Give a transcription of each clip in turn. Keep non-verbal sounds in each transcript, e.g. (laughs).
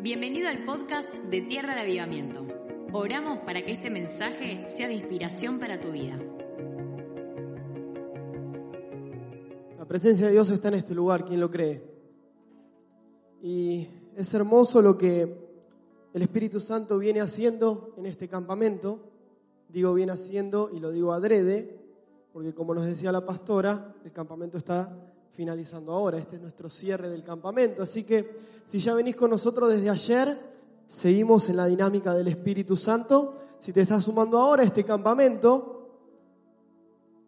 Bienvenido al podcast de Tierra de Avivamiento. Oramos para que este mensaje sea de inspiración para tu vida. La presencia de Dios está en este lugar, ¿quién lo cree? Y es hermoso lo que el Espíritu Santo viene haciendo en este campamento. Digo viene haciendo y lo digo adrede, porque como nos decía la pastora, el campamento está finalizando ahora. Este es nuestro cierre del campamento. Así que si ya venís con nosotros desde ayer, seguimos en la dinámica del Espíritu Santo. Si te estás sumando ahora a este campamento,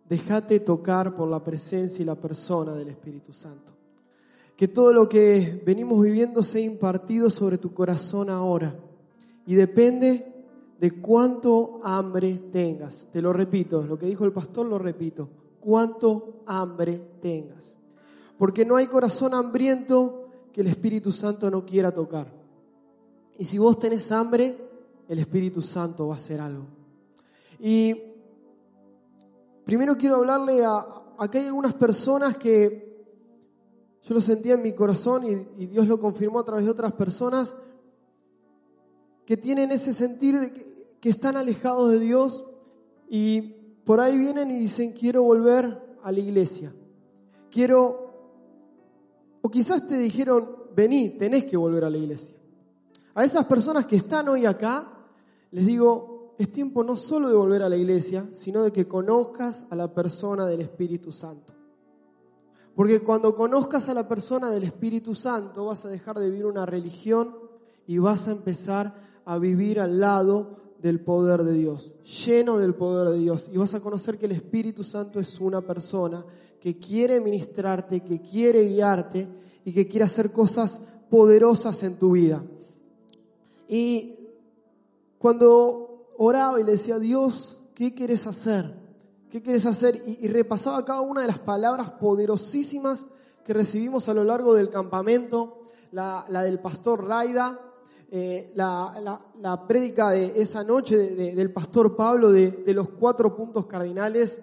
déjate tocar por la presencia y la persona del Espíritu Santo. Que todo lo que venimos viviendo sea impartido sobre tu corazón ahora. Y depende de cuánto hambre tengas. Te lo repito, lo que dijo el pastor lo repito. Cuánto hambre tengas porque no hay corazón hambriento que el Espíritu Santo no quiera tocar. Y si vos tenés hambre, el Espíritu Santo va a hacer algo. Y primero quiero hablarle a, acá hay algunas personas que yo lo sentía en mi corazón y, Dios lo confirmó a través de otras personas que tienen ese sentir de que, que están alejados de Dios y por ahí vienen y dicen quiero volver a la iglesia. Quiero o quizás te dijeron, vení, tenés que volver a la iglesia. A esas personas que están hoy acá, les digo, es tiempo no solo de volver a la iglesia, sino de que conozcas a la persona del Espíritu Santo. Porque cuando conozcas a la persona del Espíritu Santo, vas a dejar de vivir una religión y vas a empezar a vivir al lado del poder de Dios, lleno del poder de Dios. Y vas a conocer que el Espíritu Santo es una persona que quiere ministrarte, que quiere guiarte y que quiere hacer cosas poderosas en tu vida. Y cuando oraba y le decía, Dios, ¿qué quieres hacer? ¿Qué quieres hacer? Y, repasaba cada una de las palabras poderosísimas que recibimos a lo largo del campamento, la, del pastor Raida, eh, la, la, prédica de esa noche del pastor Pablo de, de los cuatro puntos cardinales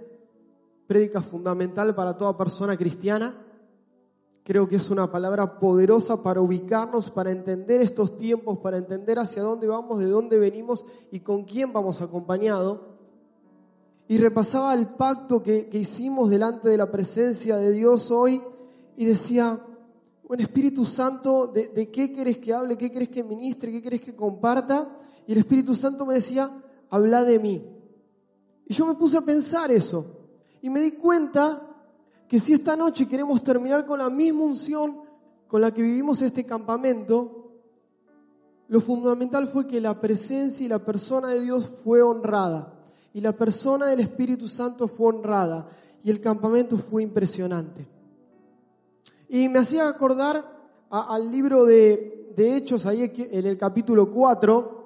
prédica fundamental para toda persona cristiana. Creo que es una palabra poderosa para ubicarnos, para entender estos tiempos, para entender hacia dónde vamos, de dónde venimos y con quién vamos acompañado. Y repasaba el pacto que, hicimos delante de la presencia de Dios hoy y decía, bueno, Espíritu Santo, ¿de, ¿de, qué querés que hable? ¿Qué querés que ministre? ¿Qué querés que comparta? Y el Espíritu Santo me decía, habla de mí. Y yo me puse a pensar eso. Y me di cuenta que si esta noche queremos terminar con la misma unción con la que vivimos este campamento, lo fundamental fue que la presencia y la persona de Dios fue honrada. Y la persona del Espíritu Santo fue honrada. Y el campamento fue impresionante. Y me hacía acordar al libro de, de Hechos, ahí en el capítulo 4,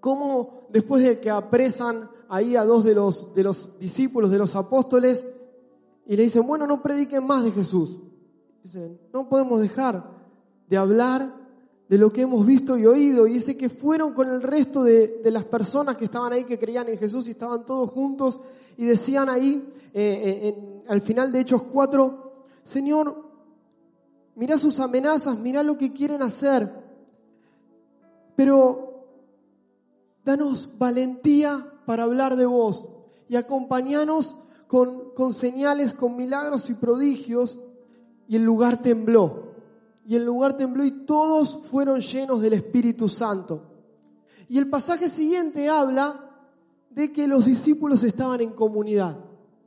cómo después de que apresan ahí a dos de los, de los discípulos, de los apóstoles, y le dicen, bueno, no prediquen más de Jesús. Dicen, no podemos dejar de hablar de lo que hemos visto y oído. Y dice que fueron con el resto de, las personas que estaban ahí, que creían en Jesús y estaban todos juntos y decían ahí, eh, eh, al final de Hechos 4, Señor, mira sus amenazas, mira lo que quieren hacer, pero danos valentía para hablar de vos y acompañanos con, con señales, con milagros y prodigios. Y el lugar tembló. Y el lugar tembló y todos fueron llenos del Espíritu Santo. Y el pasaje siguiente habla de que los discípulos estaban en comunidad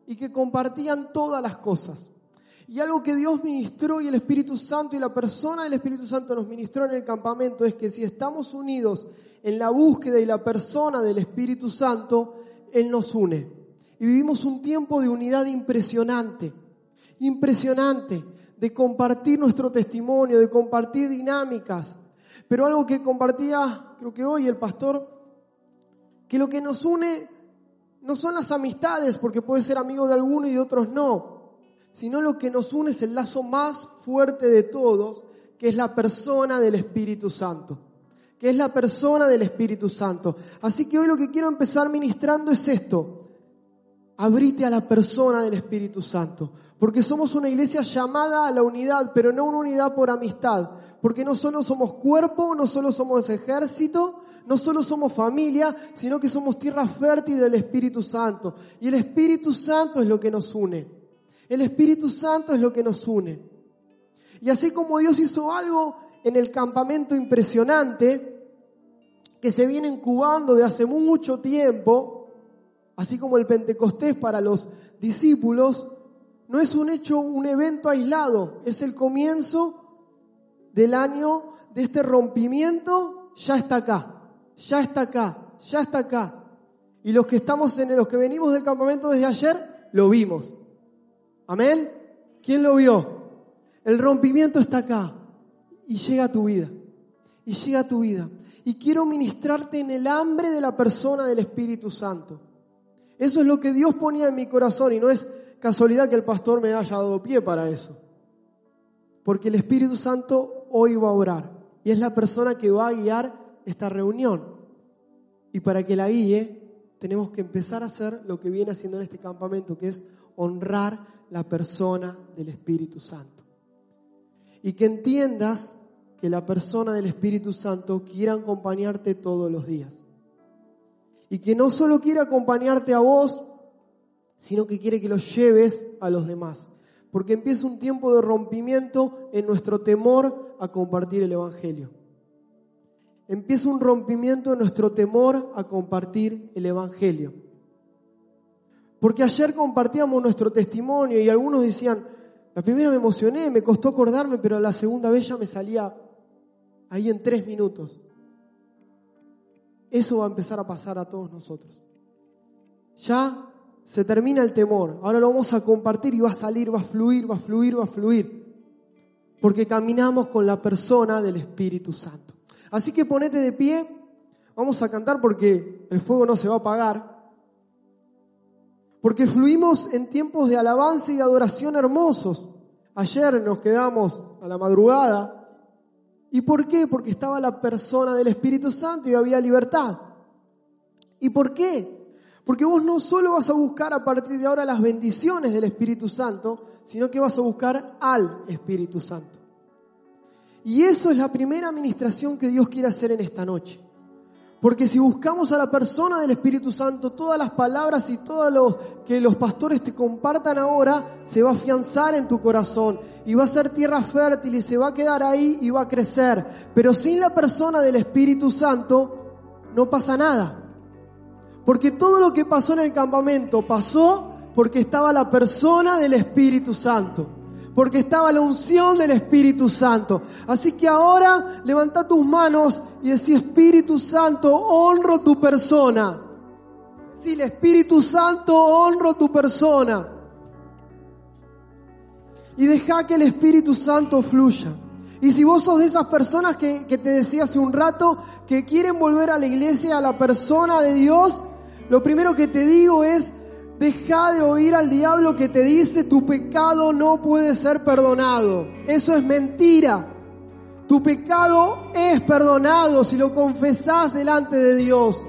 y que compartían todas las cosas. Y algo que Dios ministró y el Espíritu Santo y la persona del Espíritu Santo nos ministró en el campamento es que si estamos unidos en la búsqueda y la persona del Espíritu Santo, Él nos une. Y vivimos un tiempo de unidad impresionante, impresionante, de compartir nuestro testimonio, de compartir dinámicas. Pero algo que compartía, creo que hoy el pastor, que lo que nos une no son las amistades, porque puede ser amigo de alguno y de otros no, sino lo que nos une es el lazo más fuerte de todos, que es la persona del Espíritu Santo que es la persona del Espíritu Santo. Así que hoy lo que quiero empezar ministrando es esto. abrite a la persona del Espíritu Santo. Porque somos una iglesia llamada a la unidad, pero no una unidad por amistad. Porque no solo somos cuerpo, no solo somos ejército, no solo somos familia, sino que somos tierra fértil del Espíritu Santo. Y el Espíritu Santo es lo que nos une. El Espíritu Santo es lo que nos une. Y así como Dios hizo algo en el campamento impresionante, que se viene incubando de hace mucho tiempo, así como el Pentecostés para los discípulos, no es un hecho, un evento aislado, es el comienzo del año de este rompimiento, ya está acá, ya está acá, ya está acá. Y los que estamos en los que venimos del campamento desde ayer, lo vimos. Amén. ¿Quién lo vio? El rompimiento está acá y llega a tu vida. Y llega a tu vida y quiero ministrarte en el hambre de la persona del Espíritu Santo. Eso es lo que Dios ponía en mi corazón y no es casualidad que el pastor me haya dado pie para eso. Porque el Espíritu Santo hoy va a orar y es la persona que va a guiar esta reunión. Y para que la guíe, tenemos que empezar a hacer lo que viene haciendo en este campamento, que es honrar la persona del Espíritu Santo. Y que entiendas que la persona del Espíritu Santo quiera acompañarte todos los días. Y que no solo quiere acompañarte a vos, sino que quiere que lo lleves a los demás. Porque empieza un tiempo de rompimiento en nuestro temor a compartir el Evangelio. Empieza un rompimiento en nuestro temor a compartir el Evangelio. Porque ayer compartíamos nuestro testimonio y algunos decían, la primera me emocioné, me costó acordarme, pero la segunda vez ya me salía ahí en tres minutos. Eso va a empezar a pasar a todos nosotros. Ya se termina el temor, ahora lo vamos a compartir y va a salir, va a fluir, va a fluir, va a fluir. Porque caminamos con la persona del Espíritu Santo. Así que ponete de pie, vamos a cantar porque el fuego no se va a apagar. Porque fluimos en tiempos de alabanza y adoración hermosos. Ayer nos quedamos a la madrugada ¿Y por qué? Porque estaba la persona del Espíritu Santo y había libertad. ¿Y por qué? Porque vos no solo vas a buscar a partir de ahora las bendiciones del Espíritu Santo, sino que vas a buscar al Espíritu Santo. Y eso es la primera administración que Dios quiere hacer en esta noche. Porque si buscamos a la persona del Espíritu Santo, todas las palabras y todo lo que los pastores te compartan ahora se va a afianzar en tu corazón y va a ser tierra fértil y se va a quedar ahí y va a crecer. Pero sin la persona del Espíritu Santo no pasa nada. Porque todo lo que pasó en el campamento pasó porque estaba la persona del Espíritu Santo porque estaba la unción del Espíritu Santo. Así que ahora levanta tus manos y decís, Espíritu Santo, honro tu persona. Sí, Espíritu Santo, honro tu persona. Y deja que el Espíritu Santo fluya. Y si vos sos de esas personas que, que te decía hace un rato, que quieren volver a la iglesia, a la persona de Dios, lo primero que te digo es, Deja de oír al diablo que te dice tu pecado no puede ser perdonado. Eso es mentira. Tu pecado es perdonado si lo confesás delante de Dios.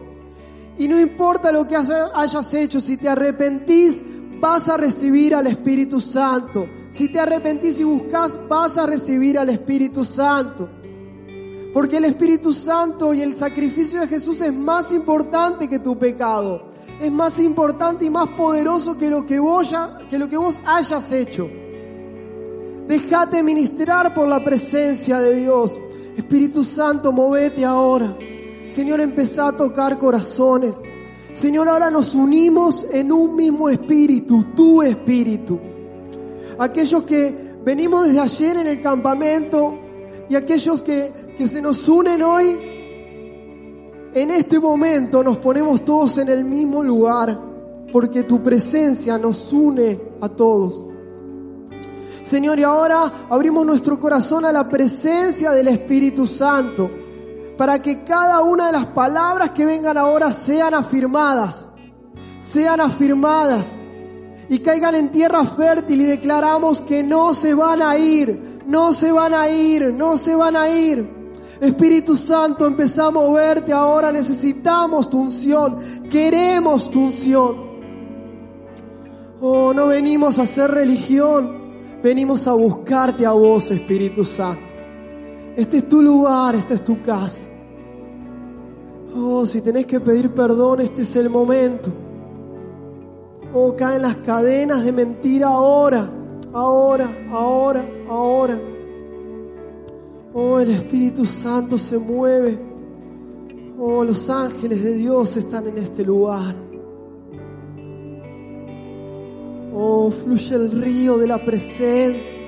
Y no importa lo que hayas hecho, si te arrepentís, vas a recibir al Espíritu Santo. Si te arrepentís y buscas, vas a recibir al Espíritu Santo. Porque el Espíritu Santo y el sacrificio de Jesús es más importante que tu pecado es más importante y más poderoso que lo que vos, hayas hecho. Déjate ministrar por la presencia de Dios. Espíritu Santo, movete ahora. Señor, empezá a tocar corazones. Señor, ahora nos unimos en un mismo espíritu, tu espíritu. Aquellos que venimos desde ayer en el campamento y aquellos que, que se nos unen hoy, en este momento nos ponemos todos en el mismo lugar porque tu presencia nos une a todos. Señor, y ahora abrimos nuestro corazón a la presencia del Espíritu Santo para que cada una de las palabras que vengan ahora sean afirmadas, sean afirmadas y caigan en tierra fértil y declaramos que no se van a ir, no se van a ir, no se van a ir. Espíritu Santo, empezamos a moverte ahora, necesitamos tu unción, queremos tu unción. Oh, no venimos a hacer religión, venimos a buscarte a vos, Espíritu Santo. Este es tu lugar, esta es tu casa. Oh, si tenés que pedir perdón, este es el momento. Oh, caen las cadenas de mentira ahora, ahora, ahora, ahora. Oh, el Espíritu Santo se mueve. Oh, los ángeles de Dios están en este lugar. Oh, fluye el río de la presencia.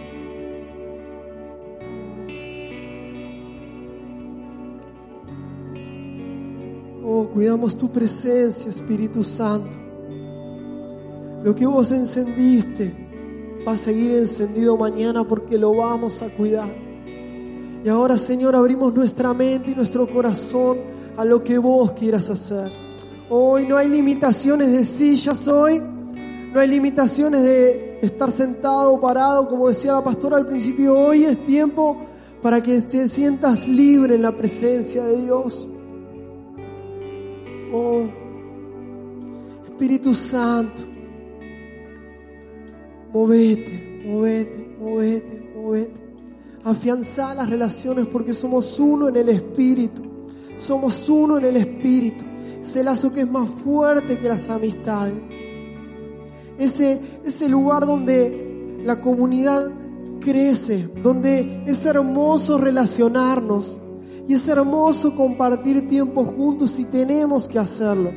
Oh, cuidamos tu presencia, Espíritu Santo. Lo que vos encendiste va a seguir encendido mañana porque lo vamos a cuidar. Y ahora, Señor, abrimos nuestra mente y nuestro corazón a lo que vos quieras hacer. Hoy no hay limitaciones de sillas hoy. No hay limitaciones de estar sentado parado, como decía la pastora al principio. Hoy es tiempo para que te sientas libre en la presencia de Dios. Oh, Espíritu Santo, movete, movete, movete, movete. Afianzar las relaciones porque somos uno en el Espíritu. Somos uno en el Espíritu. Ese lazo que es más fuerte que las amistades. Ese, ese lugar donde la comunidad crece, donde es hermoso relacionarnos y es hermoso compartir tiempo juntos y tenemos que hacerlo,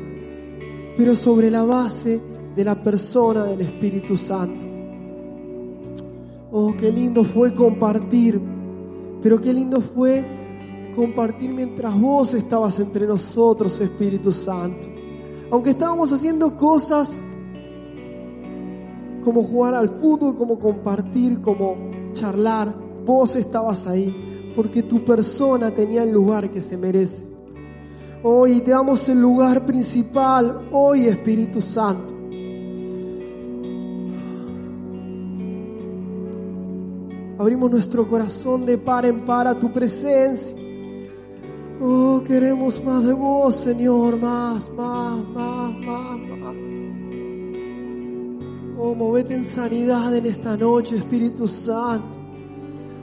pero sobre la base de la persona del Espíritu Santo. Oh, qué lindo fue compartir, pero qué lindo fue compartir mientras vos estabas entre nosotros, Espíritu Santo. Aunque estábamos haciendo cosas como jugar al fútbol, como compartir, como charlar, vos estabas ahí, porque tu persona tenía el lugar que se merece. Hoy te damos el lugar principal, hoy Espíritu Santo. Abrimos nuestro corazón de par en par a tu presencia. Oh, queremos más de vos, Señor, más, más, más, más, más. Oh, movete en sanidad en esta noche, Espíritu Santo.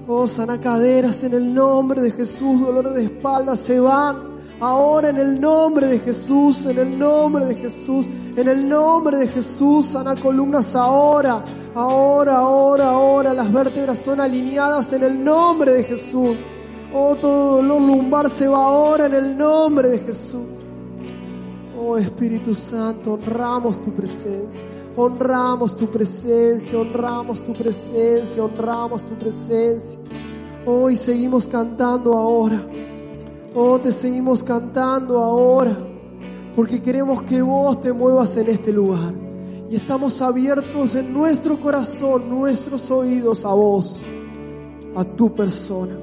Oh, sana caderas en el nombre de Jesús, dolores de espalda se van. Ahora en el nombre de Jesús, en el nombre de Jesús, en el nombre de Jesús, sana columnas ahora, ahora, ahora, ahora. Las vértebras son alineadas en el nombre de Jesús. Oh, todo dolor lumbar se va ahora en el nombre de Jesús. Oh Espíritu Santo, honramos tu presencia. Honramos tu presencia, honramos tu presencia, honramos tu presencia. Hoy seguimos cantando ahora. Oh, te seguimos cantando ahora. Porque queremos que vos te muevas en este lugar. Y estamos abiertos en nuestro corazón, nuestros oídos a vos, a tu persona.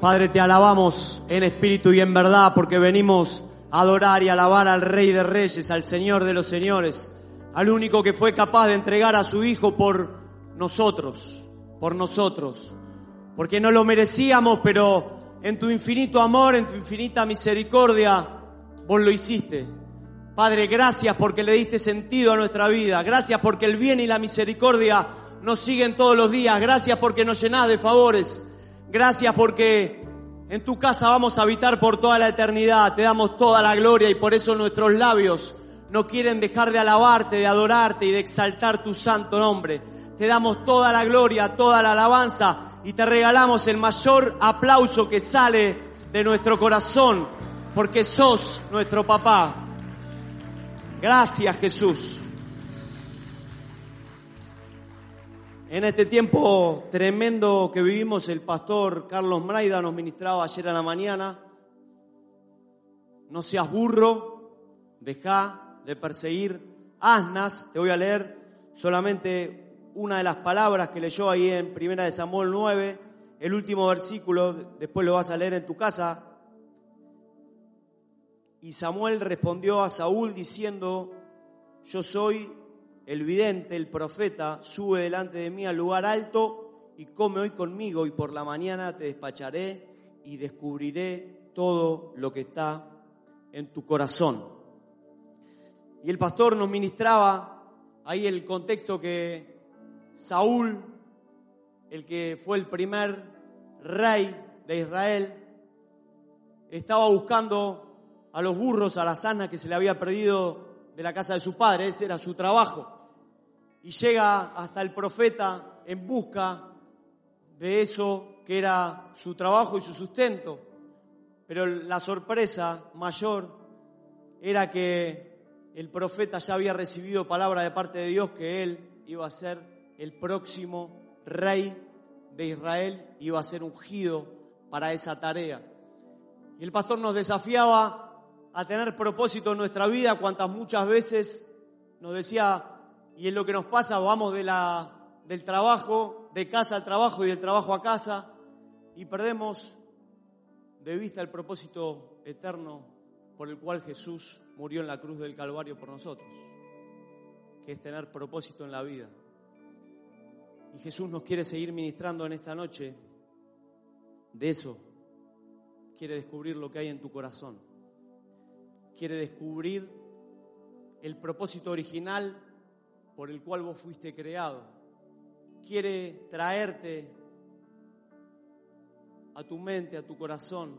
Padre, te alabamos en espíritu y en verdad porque venimos adorar y alabar al Rey de Reyes, al Señor de los Señores, al único que fue capaz de entregar a su Hijo por nosotros, por nosotros, porque no lo merecíamos, pero en tu infinito amor, en tu infinita misericordia, vos lo hiciste. Padre, gracias porque le diste sentido a nuestra vida, gracias porque el bien y la misericordia nos siguen todos los días, gracias porque nos llenás de favores. Gracias porque en tu casa vamos a habitar por toda la eternidad. Te damos toda la gloria y por eso nuestros labios no quieren dejar de alabarte, de adorarte y de exaltar tu santo nombre. Te damos toda la gloria, toda la alabanza y te regalamos el mayor aplauso que sale de nuestro corazón porque sos nuestro papá. Gracias Jesús. En este tiempo tremendo que vivimos, el pastor Carlos Mraida nos ministraba ayer a la mañana. No seas burro, deja de perseguir asnas. Te voy a leer solamente una de las palabras que leyó ahí en Primera de Samuel 9, el último versículo, después lo vas a leer en tu casa. Y Samuel respondió a Saúl diciendo, yo soy el vidente, el profeta, sube delante de mí al lugar alto y come hoy conmigo y por la mañana te despacharé y descubriré todo lo que está en tu corazón. Y el pastor nos ministraba ahí el contexto que Saúl, el que fue el primer rey de Israel, estaba buscando a los burros, a la sana que se le había perdido de la casa de su padre, ese era su trabajo. Y llega hasta el profeta en busca de eso que era su trabajo y su sustento. Pero la sorpresa mayor era que el profeta ya había recibido palabra de parte de Dios que él iba a ser el próximo rey de Israel, iba a ser ungido para esa tarea. Y el pastor nos desafiaba a tener propósito en nuestra vida, cuantas muchas veces nos decía, y es lo que nos pasa, vamos del trabajo, de casa al trabajo y del trabajo a casa, y perdemos de vista el propósito eterno por el cual Jesús murió en la cruz del Calvario por nosotros, que es tener propósito en la vida. Y Jesús nos quiere seguir ministrando en esta noche de eso. Quiere descubrir lo que hay en tu corazón. Quiere descubrir el propósito original por el cual vos fuiste creado. Quiere traerte a tu mente, a tu corazón,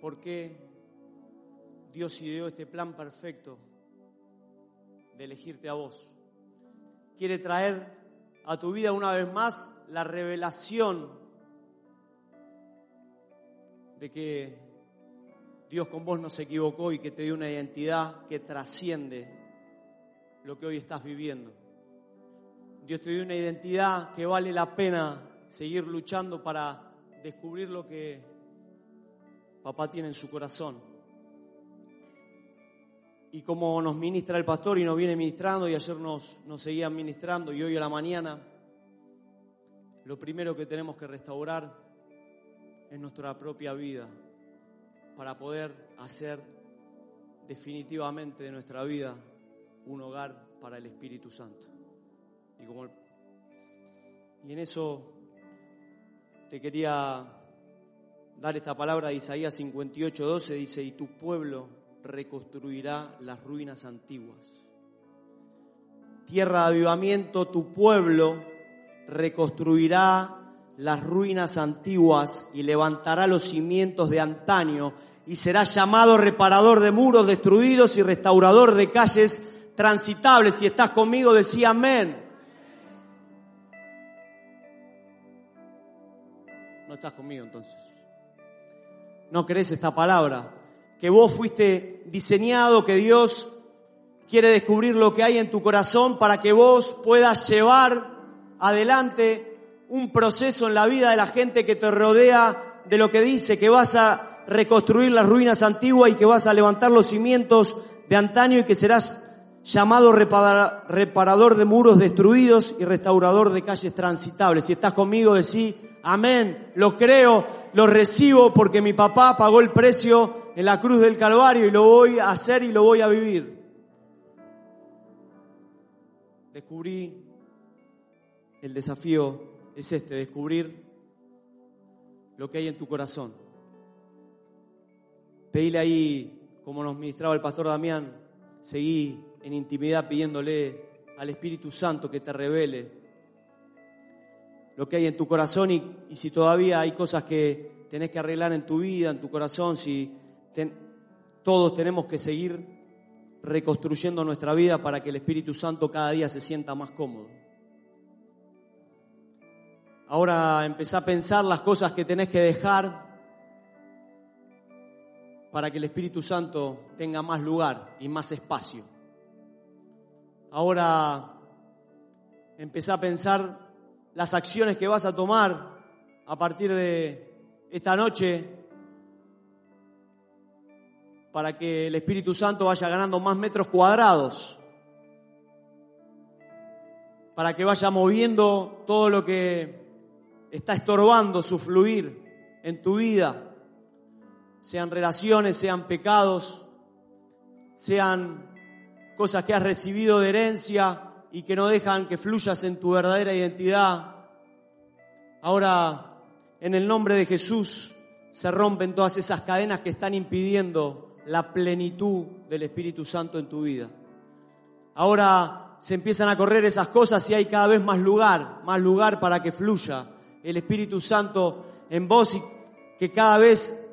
porque Dios ideó este plan perfecto de elegirte a vos. Quiere traer a tu vida una vez más la revelación de que Dios con vos no se equivocó y que te dio una identidad que trasciende lo que hoy estás viviendo. Dios te dio una identidad que vale la pena seguir luchando para descubrir lo que papá tiene en su corazón. Y como nos ministra el pastor y nos viene ministrando, y ayer nos, nos seguían ministrando, y hoy a la mañana, lo primero que tenemos que restaurar es nuestra propia vida para poder hacer definitivamente de nuestra vida un hogar para el Espíritu Santo. Y, como, y en eso te quería dar esta palabra de Isaías 58, 12, dice, y tu pueblo reconstruirá las ruinas antiguas. Tierra de avivamiento, tu pueblo reconstruirá las ruinas antiguas y levantará los cimientos de antaño y será llamado reparador de muros destruidos y restaurador de calles transitables. Si estás conmigo, decía amén. No estás conmigo entonces. No crees esta palabra. Que vos fuiste diseñado, que Dios quiere descubrir lo que hay en tu corazón para que vos puedas llevar adelante un proceso en la vida de la gente que te rodea de lo que dice, que vas a reconstruir las ruinas antiguas y que vas a levantar los cimientos de antaño y que serás llamado reparador de muros destruidos y restaurador de calles transitables. Si estás conmigo, decí, Amén. Lo creo, lo recibo porque mi papá pagó el precio en la cruz del Calvario y lo voy a hacer y lo voy a vivir. Descubrí, el desafío es este, descubrir lo que hay en tu corazón. Pedíle ahí, como nos ministraba el pastor Damián, seguí en intimidad pidiéndole al Espíritu Santo que te revele lo que hay en tu corazón y, si todavía hay cosas que tenés que arreglar en tu vida, en tu corazón, si todos tenemos que seguir reconstruyendo nuestra vida para que el Espíritu Santo cada día se sienta más cómodo. Ahora empezá a pensar las cosas que tenés que dejar para que el Espíritu Santo tenga más lugar y más espacio. Ahora empezá a pensar las acciones que vas a tomar a partir de esta noche para que el Espíritu Santo vaya ganando más metros cuadrados, para que vaya moviendo todo lo que está estorbando su fluir en tu vida, sean relaciones, sean pecados, sean cosas que has recibido de herencia y que no dejan que fluyas en tu verdadera identidad. Ahora, en el nombre de Jesús, se rompen todas esas cadenas que están impidiendo la plenitud del Espíritu Santo en tu vida. Ahora se empiezan a correr esas cosas y hay cada vez más lugar, más lugar para que fluya el Espíritu Santo en vos y que cada vez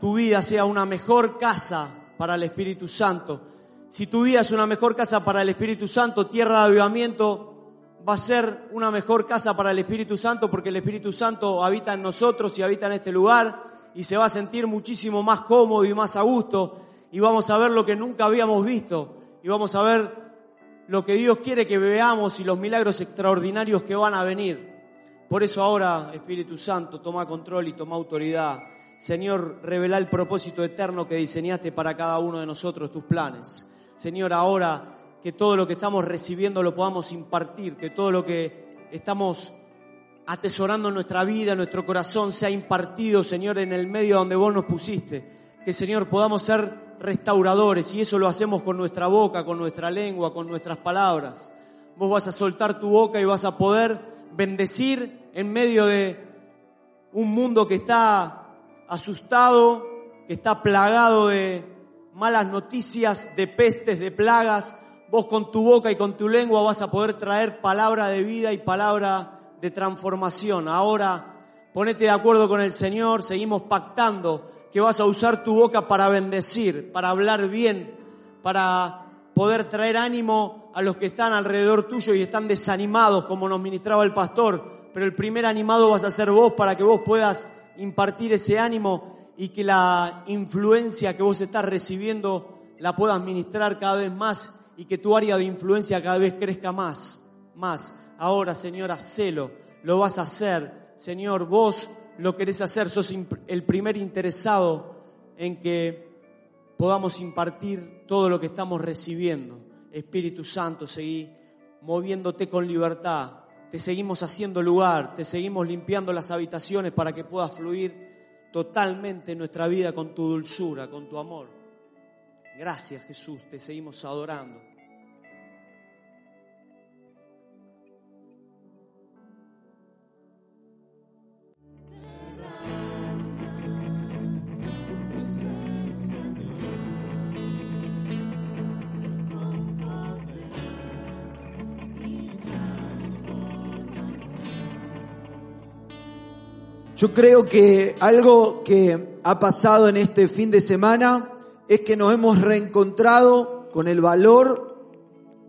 tu vida sea una mejor casa para el Espíritu Santo. Si tu vida es una mejor casa para el Espíritu Santo, tierra de avivamiento va a ser una mejor casa para el Espíritu Santo porque el Espíritu Santo habita en nosotros y habita en este lugar y se va a sentir muchísimo más cómodo y más a gusto y vamos a ver lo que nunca habíamos visto y vamos a ver lo que Dios quiere que veamos y los milagros extraordinarios que van a venir. Por eso ahora, Espíritu Santo, toma control y toma autoridad. Señor, revela el propósito eterno que diseñaste para cada uno de nosotros, tus planes. Señor, ahora que todo lo que estamos recibiendo lo podamos impartir, que todo lo que estamos atesorando en nuestra vida, en nuestro corazón, sea impartido, Señor, en el medio donde vos nos pusiste. Que, Señor, podamos ser restauradores y eso lo hacemos con nuestra boca, con nuestra lengua, con nuestras palabras. Vos vas a soltar tu boca y vas a poder bendecir en medio de un mundo que está asustado, que está plagado de malas noticias, de pestes, de plagas, vos con tu boca y con tu lengua vas a poder traer palabra de vida y palabra de transformación. Ahora ponete de acuerdo con el Señor, seguimos pactando que vas a usar tu boca para bendecir, para hablar bien, para poder traer ánimo a los que están alrededor tuyo y están desanimados, como nos ministraba el pastor. Pero el primer animado vas a ser vos para que vos puedas impartir ese ánimo y que la influencia que vos estás recibiendo la puedas ministrar cada vez más y que tu área de influencia cada vez crezca más, más. Ahora, Señor, hacelo, lo vas a hacer. Señor, vos lo querés hacer, sos el primer interesado en que podamos impartir todo lo que estamos recibiendo. Espíritu Santo, seguí moviéndote con libertad. Te seguimos haciendo lugar, te seguimos limpiando las habitaciones para que puedas fluir totalmente en nuestra vida con tu dulzura, con tu amor. Gracias Jesús, te seguimos adorando. Yo creo que algo que ha pasado en este fin de semana es que nos hemos reencontrado con el valor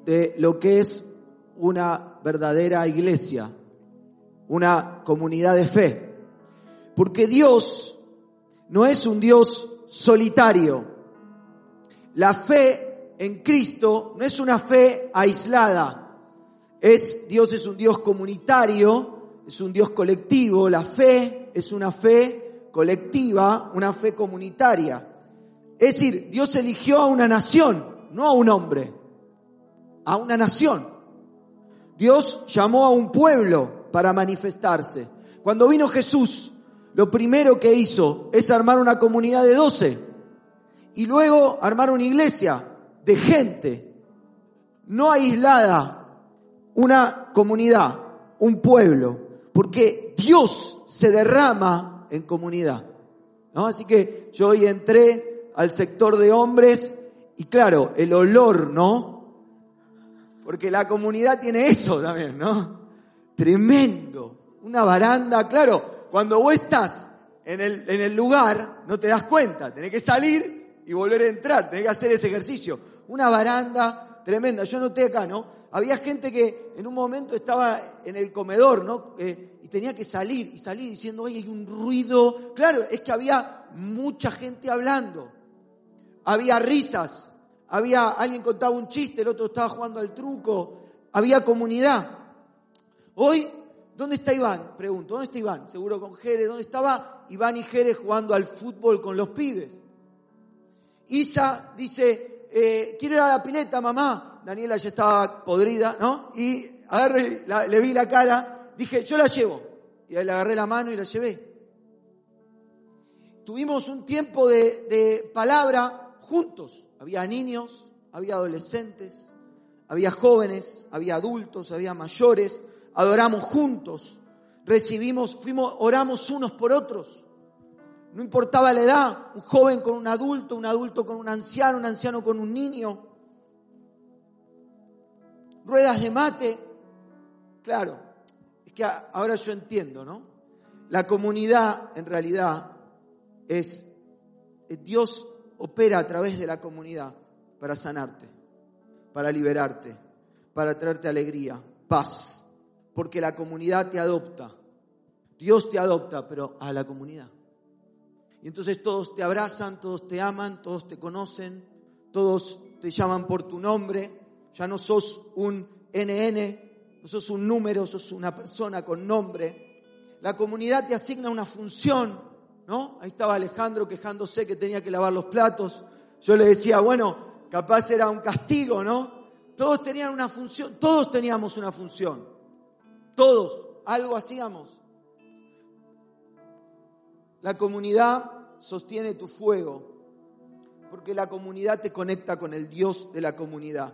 de lo que es una verdadera iglesia, una comunidad de fe. Porque Dios no es un Dios solitario. La fe en Cristo no es una fe aislada. Es, Dios es un Dios comunitario, es un Dios colectivo. La fe es una fe colectiva, una fe comunitaria. Es decir, Dios eligió a una nación, no a un hombre, a una nación. Dios llamó a un pueblo para manifestarse. Cuando vino Jesús, lo primero que hizo es armar una comunidad de doce y luego armar una iglesia de gente, no aislada, una comunidad, un pueblo, porque Dios se derrama en comunidad. Así que yo hoy entré al sector de hombres y claro, el olor, ¿no? Porque la comunidad tiene eso también, ¿no? Tremendo. Una baranda, claro, cuando vos estás en el, en el lugar, no te das cuenta, tenés que salir y volver a entrar, tenés que hacer ese ejercicio. Una baranda tremenda. Yo noté acá, ¿no? Había gente que en un momento estaba en el comedor, ¿no? Eh, y tenía que salir y salir diciendo, oye, hay un ruido. Claro, es que había mucha gente hablando había risas, había alguien contaba un chiste, el otro estaba jugando al truco, había comunidad. Hoy, ¿dónde está Iván? Pregunto, ¿dónde está Iván? Seguro con Jerez, ¿dónde estaba Iván y Jerez jugando al fútbol con los pibes? Isa dice, eh, quiero ir a la pileta, mamá. Daniela ya estaba podrida, ¿no? Y agarré, le vi la cara, dije, yo la llevo. Y le agarré la mano y la llevé. Tuvimos un tiempo de, de palabra juntos. Había niños, había adolescentes, había jóvenes, había adultos, había mayores, adoramos juntos, recibimos, fuimos, oramos unos por otros. No importaba la edad, un joven con un adulto, un adulto con un anciano, un anciano con un niño. Ruedas de mate. Claro, es que ahora yo entiendo, ¿no? La comunidad en realidad es, Dios opera a través de la comunidad para sanarte, para liberarte, para traerte alegría, paz, porque la comunidad te adopta. Dios te adopta, pero a la comunidad. Y entonces todos te abrazan, todos te aman, todos te conocen, todos te llaman por tu nombre. Ya no sos un NN, no sos un número, sos una persona con nombre. La comunidad te asigna una función, ¿no? Ahí estaba Alejandro quejándose que tenía que lavar los platos. Yo le decía, bueno, capaz era un castigo, ¿no? Todos tenían una función, todos teníamos una función. Todos, algo hacíamos. La comunidad sostiene tu fuego, porque la comunidad te conecta con el Dios de la comunidad.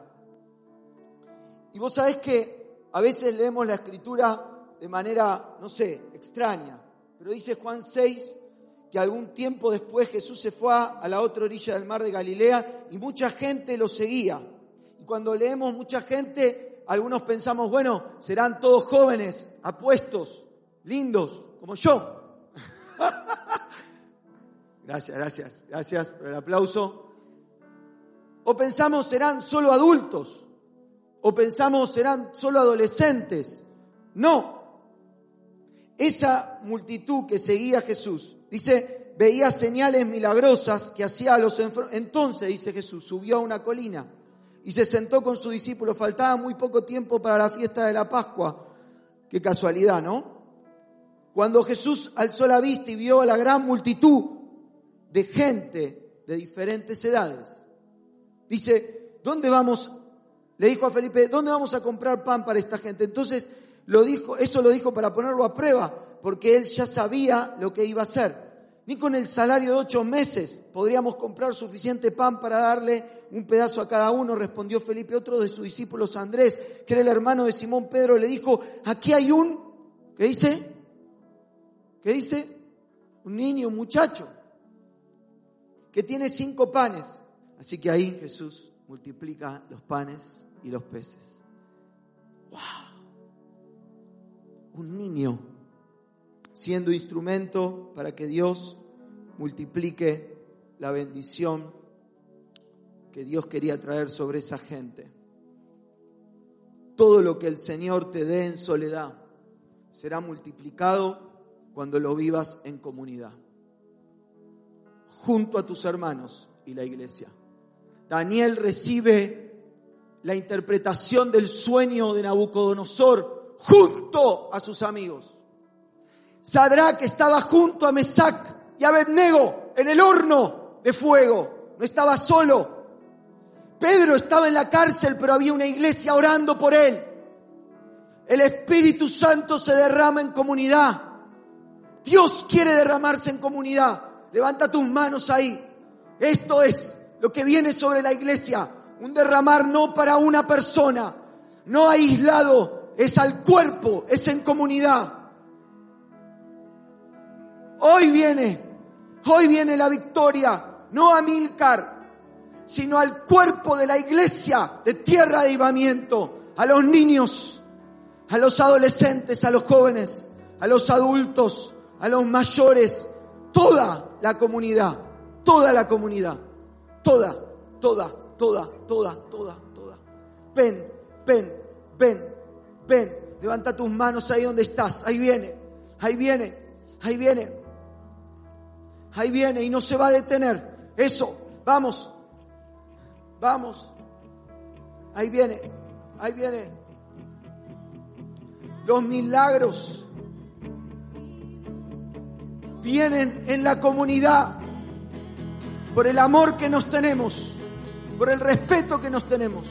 Y vos sabés que a veces leemos la escritura de manera, no sé, extraña, pero dice Juan 6 que algún tiempo después Jesús se fue a la otra orilla del mar de Galilea y mucha gente lo seguía. Y cuando leemos mucha gente, algunos pensamos, bueno, serán todos jóvenes, apuestos, lindos, como yo. (laughs) Gracias, gracias, gracias por el aplauso. O pensamos serán solo adultos, o pensamos serán solo adolescentes. No. Esa multitud que seguía a Jesús, dice, veía señales milagrosas que hacía a los. Entonces, dice Jesús, subió a una colina y se sentó con sus discípulos. Faltaba muy poco tiempo para la fiesta de la Pascua. Qué casualidad, ¿no? Cuando Jesús alzó la vista y vio a la gran multitud, de gente de diferentes edades. Dice, ¿dónde vamos? Le dijo a Felipe, ¿dónde vamos a comprar pan para esta gente? Entonces, lo dijo, eso lo dijo para ponerlo a prueba, porque él ya sabía lo que iba a hacer. Ni con el salario de ocho meses podríamos comprar suficiente pan para darle un pedazo a cada uno, respondió Felipe. Otro de sus discípulos, Andrés, que era el hermano de Simón Pedro, le dijo, aquí hay un, ¿qué dice? ¿Qué dice? Un niño, un muchacho que tiene cinco panes. Así que ahí Jesús multiplica los panes y los peces. ¡Wow! Un niño siendo instrumento para que Dios multiplique la bendición que Dios quería traer sobre esa gente. Todo lo que el Señor te dé en soledad será multiplicado cuando lo vivas en comunidad junto a tus hermanos y la iglesia. Daniel recibe la interpretación del sueño de Nabucodonosor junto a sus amigos. Sadrach estaba junto a Mesac y Abednego en el horno de fuego. No estaba solo. Pedro estaba en la cárcel, pero había una iglesia orando por él. El Espíritu Santo se derrama en comunidad. Dios quiere derramarse en comunidad. Levanta tus manos ahí. Esto es lo que viene sobre la iglesia. Un derramar no para una persona, no aislado, es al cuerpo, es en comunidad. Hoy viene, hoy viene la victoria, no a Milcar, sino al cuerpo de la iglesia de tierra de avivamiento, a los niños, a los adolescentes, a los jóvenes, a los adultos, a los mayores, toda la comunidad, toda la comunidad, toda, toda, toda, toda, toda, toda. Ven, ven, ven, ven, levanta tus manos ahí donde estás, ahí viene, ahí viene, ahí viene, ahí viene y no se va a detener. Eso, vamos, vamos, ahí viene, ahí viene. Los milagros vienen en la comunidad por el amor que nos tenemos, por el respeto que nos tenemos.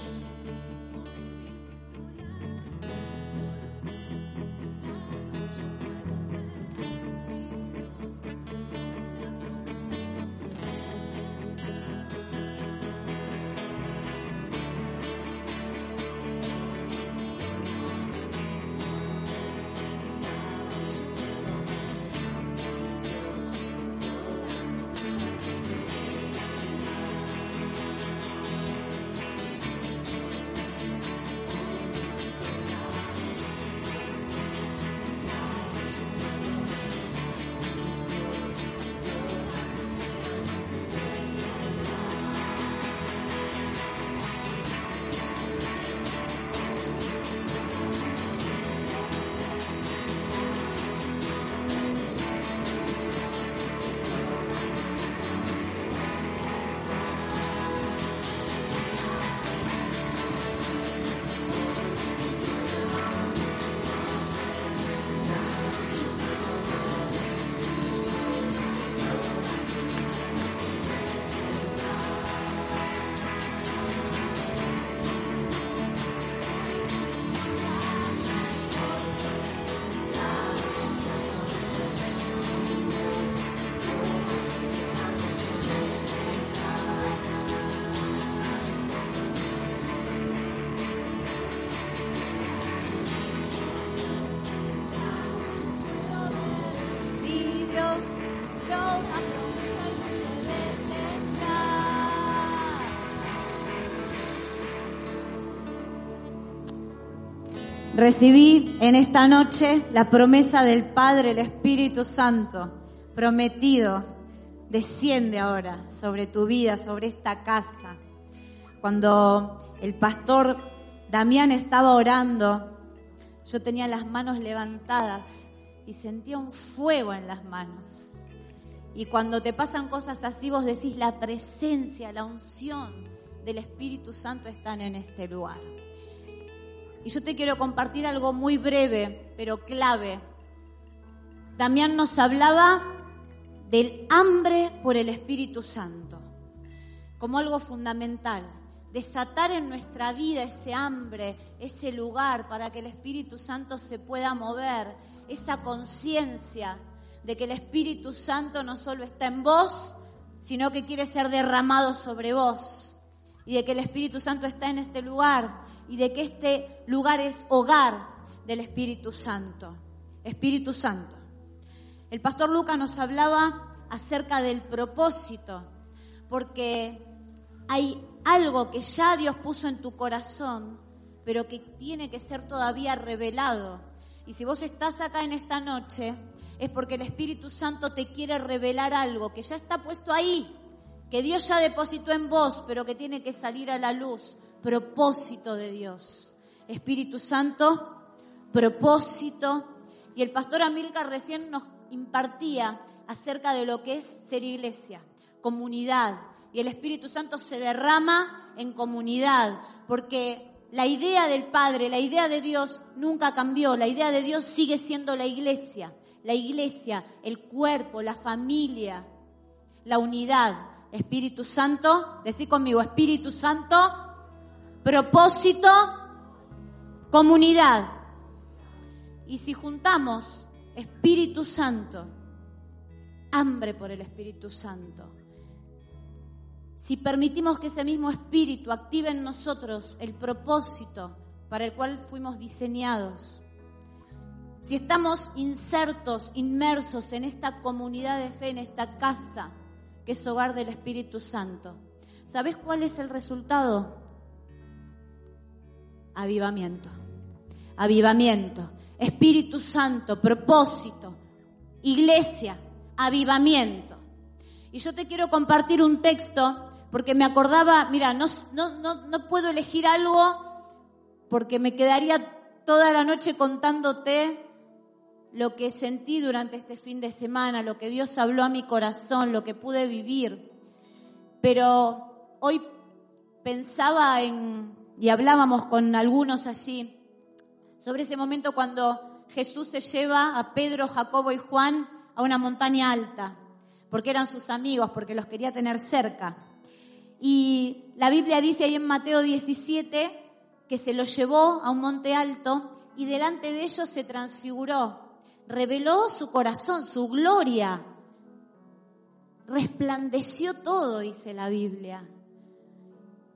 Recibí en esta noche la promesa del Padre, el Espíritu Santo, prometido, desciende ahora sobre tu vida, sobre esta casa. Cuando el pastor Damián estaba orando, yo tenía las manos levantadas y sentía un fuego en las manos. Y cuando te pasan cosas así, vos decís, la presencia, la unción del Espíritu Santo están en este lugar. Y yo te quiero compartir algo muy breve, pero clave. Damián nos hablaba del hambre por el Espíritu Santo, como algo fundamental. Desatar en nuestra vida ese hambre, ese lugar para que el Espíritu Santo se pueda mover, esa conciencia de que el Espíritu Santo no solo está en vos, sino que quiere ser derramado sobre vos. Y de que el Espíritu Santo está en este lugar y de que este lugar es hogar del Espíritu Santo. Espíritu Santo. El pastor Lucas nos hablaba acerca del propósito, porque hay algo que ya Dios puso en tu corazón, pero que tiene que ser todavía revelado. Y si vos estás acá en esta noche, es porque el Espíritu Santo te quiere revelar algo que ya está puesto ahí, que Dios ya depositó en vos, pero que tiene que salir a la luz propósito de Dios. Espíritu Santo, propósito. Y el pastor Amilcar recién nos impartía acerca de lo que es ser iglesia, comunidad. Y el Espíritu Santo se derrama en comunidad, porque la idea del Padre, la idea de Dios nunca cambió, la idea de Dios sigue siendo la iglesia, la iglesia, el cuerpo, la familia, la unidad. Espíritu Santo, decí conmigo, Espíritu Santo, propósito, comunidad. Y si juntamos Espíritu Santo, hambre por el Espíritu Santo, si permitimos que ese mismo Espíritu active en nosotros el propósito para el cual fuimos diseñados, si estamos insertos, inmersos en esta comunidad de fe, en esta casa que es hogar del Espíritu Santo, ¿sabes cuál es el resultado? Avivamiento. Avivamiento. Espíritu Santo, propósito, iglesia, avivamiento. Y yo te quiero compartir un texto porque me acordaba, mira, no, no, no, puedo elegir algo porque me quedaría toda la noche contándote lo que sentí durante este fin de semana, lo que Dios habló a mi corazón, lo que pude vivir. Pero hoy pensaba en, y hablábamos con algunos allí sobre ese momento cuando Jesús se lleva a Pedro, Jacobo y Juan a una montaña alta, porque eran sus amigos, porque los quería tener cerca. Y la Biblia dice ahí en Mateo 17 que se los llevó a un monte alto y delante de ellos se transfiguró, reveló su corazón, su gloria, resplandeció todo, dice la Biblia.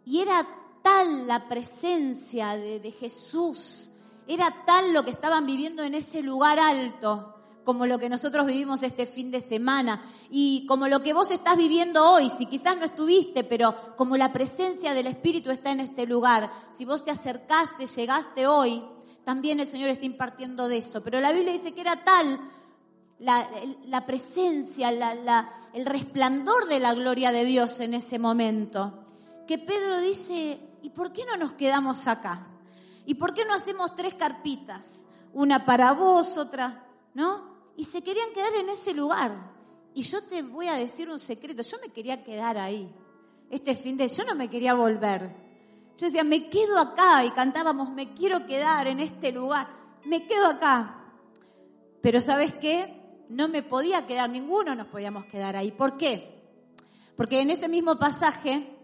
Y era tal la presencia de, Jesús, era tal lo que estaban viviendo en ese lugar alto, como lo que nosotros vivimos este fin de semana y como lo que vos estás viviendo hoy, si quizás no estuviste, pero como la presencia del Espíritu está en este lugar, si vos te acercaste, llegaste hoy, también el Señor está impartiendo de eso. Pero la Biblia dice que era tal la, presencia, el resplandor de la gloria de Dios en ese momento, que Pedro dice, ¿y por qué no nos quedamos acá? ¿Y por qué no hacemos tres carpitas? Una para vos, otra, ¿no? Y se querían quedar en ese lugar. Y yo te voy a decir un secreto, yo me quería quedar ahí. Este fin de yo no me quería volver. Yo decía, me quedo acá y cantábamos, me quiero quedar en este lugar, me quedo acá. Pero ¿sabes qué? No me podía quedar, ninguno nos podíamos quedar ahí. ¿Por qué? Porque en ese mismo pasaje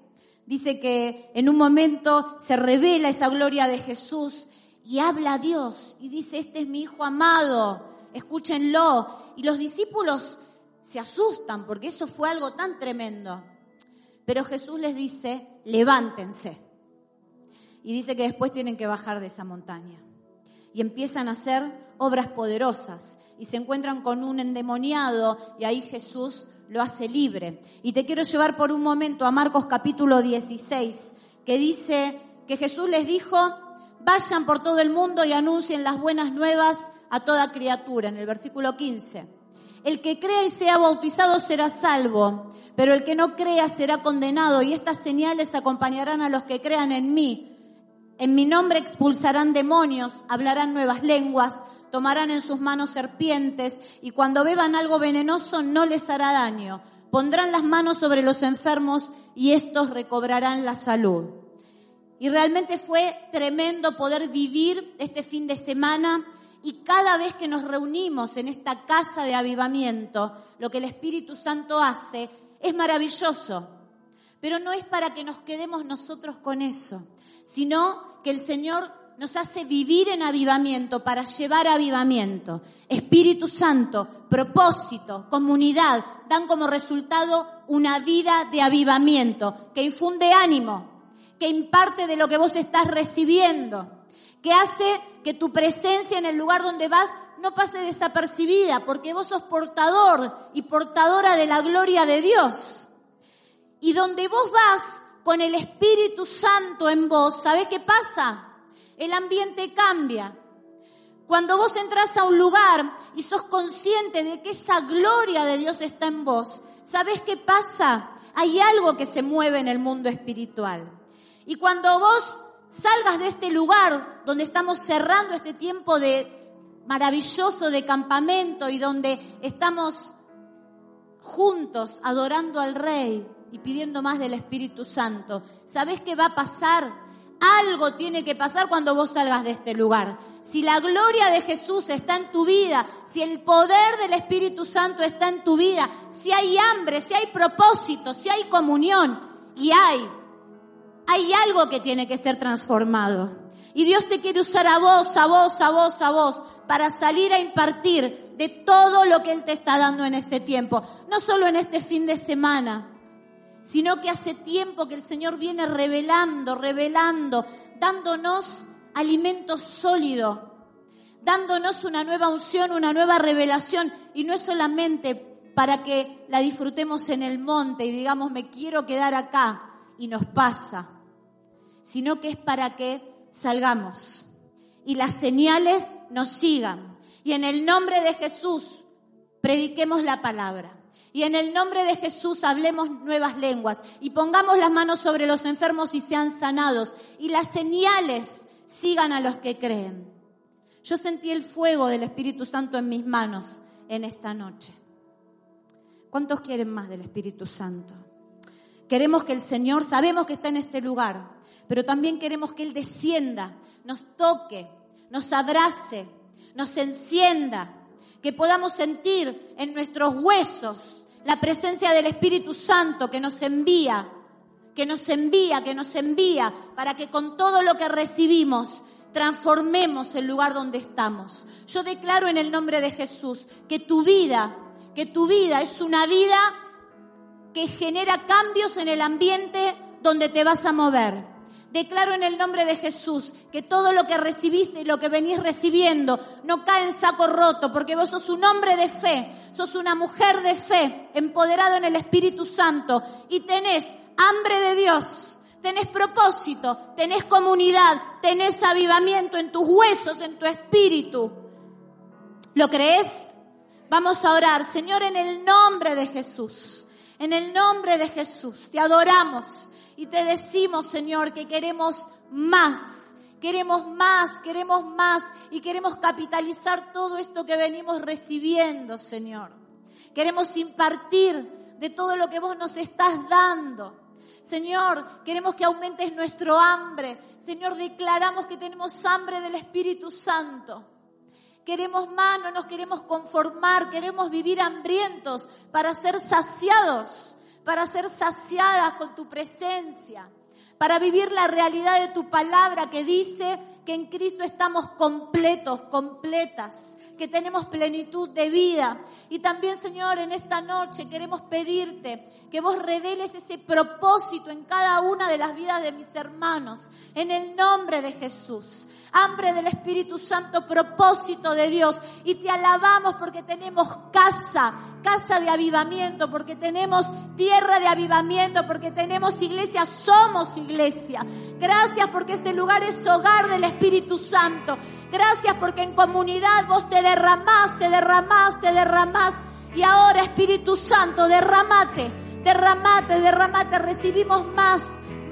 Dice que en un momento se revela esa gloria de Jesús y habla a Dios y dice, este es mi Hijo amado, escúchenlo. Y los discípulos se asustan porque eso fue algo tan tremendo. Pero Jesús les dice, levántense. Y dice que después tienen que bajar de esa montaña. Y empiezan a hacer obras poderosas. Y se encuentran con un endemoniado y ahí Jesús lo hace libre. Y te quiero llevar por un momento a Marcos capítulo 16, que dice que Jesús les dijo, vayan por todo el mundo y anuncien las buenas nuevas a toda criatura, en el versículo 15. El que crea y sea bautizado será salvo, pero el que no crea será condenado y estas señales acompañarán a los que crean en mí. En mi nombre expulsarán demonios, hablarán nuevas lenguas, tomarán en sus manos serpientes y cuando beban algo venenoso no les hará daño. Pondrán las manos sobre los enfermos y estos recobrarán la salud. Y realmente fue tremendo poder vivir este fin de semana y cada vez que nos reunimos en esta casa de avivamiento, lo que el Espíritu Santo hace es maravilloso. Pero no es para que nos quedemos nosotros con eso, sino que el Señor nos hace vivir en avivamiento para llevar avivamiento. Espíritu Santo, propósito, comunidad, dan como resultado una vida de avivamiento que infunde ánimo, que imparte de lo que vos estás recibiendo, que hace que tu presencia en el lugar donde vas no pase desapercibida, porque vos sos portador y portadora de la gloria de Dios. Y donde vos vas con el Espíritu Santo en vos, ¿sabés qué pasa? El ambiente cambia. Cuando vos entras a un lugar y sos consciente de que esa gloria de Dios está en vos, ¿sabés qué pasa? Hay algo que se mueve en el mundo espiritual. Y cuando vos salgas de este lugar donde estamos cerrando este tiempo de maravilloso de campamento y donde estamos juntos adorando al Rey y pidiendo más del Espíritu Santo, ¿sabés qué va a pasar? Algo tiene que pasar cuando vos salgas de este lugar. Si la gloria de Jesús está en tu vida, si el poder del Espíritu Santo está en tu vida, si hay hambre, si hay propósito, si hay comunión, y hay, hay algo que tiene que ser transformado. Y Dios te quiere usar a vos, a vos, a vos, a vos, para salir a impartir de todo lo que Él te está dando en este tiempo. No solo en este fin de semana, sino que hace tiempo que el Señor viene revelando, revelando, dándonos alimento sólido, dándonos una nueva unción, una nueva revelación, y no es solamente para que la disfrutemos en el monte y digamos, me quiero quedar acá, y nos pasa, sino que es para que salgamos y las señales nos sigan. Y en el nombre de Jesús prediquemos la palabra. Y en el nombre de Jesús hablemos nuevas lenguas y pongamos las manos sobre los enfermos y sean sanados. Y las señales sigan a los que creen. Yo sentí el fuego del Espíritu Santo en mis manos en esta noche. ¿Cuántos quieren más del Espíritu Santo? Queremos que el Señor, sabemos que está en este lugar, pero también queremos que Él descienda, nos toque, nos abrace, nos encienda, que podamos sentir en nuestros huesos la presencia del Espíritu Santo que nos envía, que nos envía, que nos envía, para que con todo lo que recibimos transformemos el lugar donde estamos. Yo declaro en el nombre de Jesús que tu vida, que tu vida es una vida que genera cambios en el ambiente donde te vas a mover Declaro en el nombre de Jesús que todo lo que recibiste y lo que venís recibiendo no cae en saco roto, porque vos sos un hombre de fe, sos una mujer de fe, empoderado en el Espíritu Santo y tenés hambre de Dios, tenés propósito, tenés comunidad, tenés avivamiento en tus huesos, en tu espíritu. ¿Lo crees? Vamos a orar, Señor, en el nombre de Jesús. En el nombre de Jesús, te adoramos y te decimos, Señor, que queremos más, queremos más, queremos más y queremos capitalizar todo esto que venimos recibiendo, Señor. Queremos impartir de todo lo que vos nos estás dando. Señor, queremos que aumentes nuestro hambre. Señor, declaramos que tenemos hambre del Espíritu Santo. Queremos más, no nos queremos conformar, queremos vivir hambrientos para ser saciados para ser saciadas con tu presencia, para vivir la realidad de tu palabra que dice que en Cristo estamos completos, completas, que tenemos plenitud de vida. Y también, Señor, en esta noche queremos pedirte que vos reveles ese propósito en cada una de las vidas de mis hermanos, en el nombre de Jesús. Hambre del Espíritu Santo, propósito de Dios. Y te alabamos porque tenemos casa, casa de avivamiento, porque tenemos tierra de avivamiento, porque tenemos iglesia, somos iglesia. Gracias porque este lugar es hogar del Espíritu Santo. Gracias porque en comunidad vos te derramás, te derramás, te derramás. Y ahora Espíritu Santo, derramate, derramate, derramate. Recibimos más,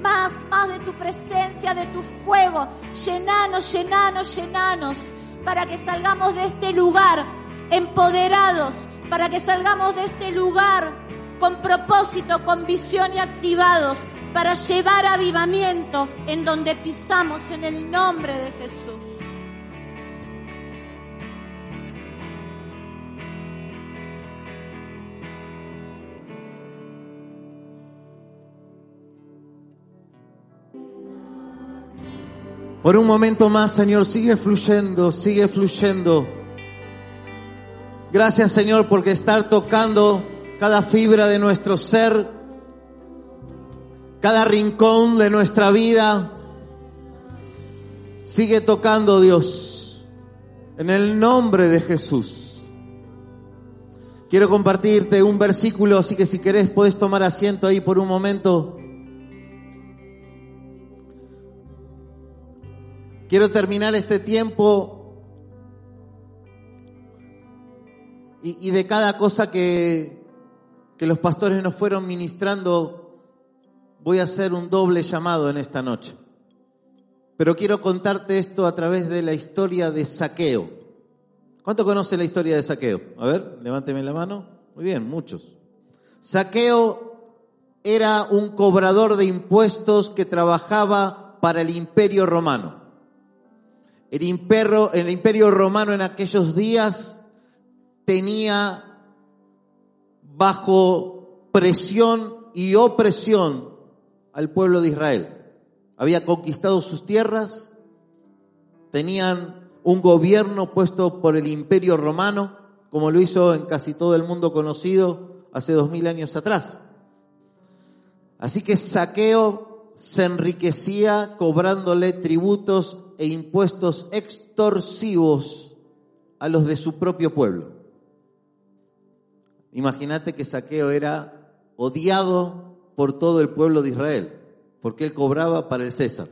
más, más de tu presencia, de tu fuego. Llenanos, llenanos, llenanos. Para que salgamos de este lugar empoderados. Para que salgamos de este lugar con propósito, con visión y activados. Para llevar avivamiento en donde pisamos en el nombre de Jesús. Por un momento más, Señor, sigue fluyendo, sigue fluyendo. Gracias, Señor, porque estar tocando cada fibra de nuestro ser, cada rincón de nuestra vida. Sigue tocando, Dios, en el nombre de Jesús. Quiero compartirte un versículo, así que si querés podés tomar asiento ahí por un momento. Quiero terminar este tiempo y, de cada cosa que, que los pastores nos fueron ministrando, voy a hacer un doble llamado en esta noche. Pero quiero contarte esto a través de la historia de Saqueo. ¿Cuánto conoce la historia de Saqueo? A ver, levánteme la mano. Muy bien, muchos. Saqueo era un cobrador de impuestos que trabajaba para el imperio romano. El imperio, romano en aquellos días tenía bajo presión y opresión al pueblo de Israel. Había conquistado sus tierras, tenían un gobierno puesto por el imperio romano, como lo hizo en casi todo el mundo conocido hace dos mil años atrás. Así que Saqueo se enriquecía cobrándole tributos e impuestos extorsivos a los de su propio pueblo. Imagínate que Saqueo era odiado por todo el pueblo de Israel, porque él cobraba para el César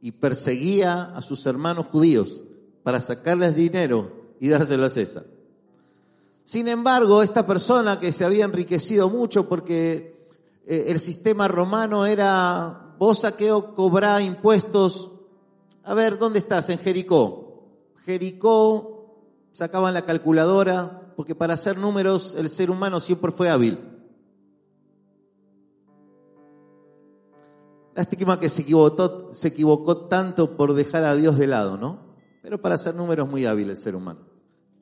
y perseguía a sus hermanos judíos para sacarles dinero y dárselo a César. Sin embargo, esta persona que se había enriquecido mucho porque eh, el sistema romano era, vos saqueo cobrá impuestos a ver, ¿dónde estás? En Jericó. Jericó, sacaban la calculadora, porque para hacer números el ser humano siempre fue hábil. Lástima que se equivocó, se equivocó tanto por dejar a Dios de lado, ¿no? Pero para hacer números muy hábil el ser humano.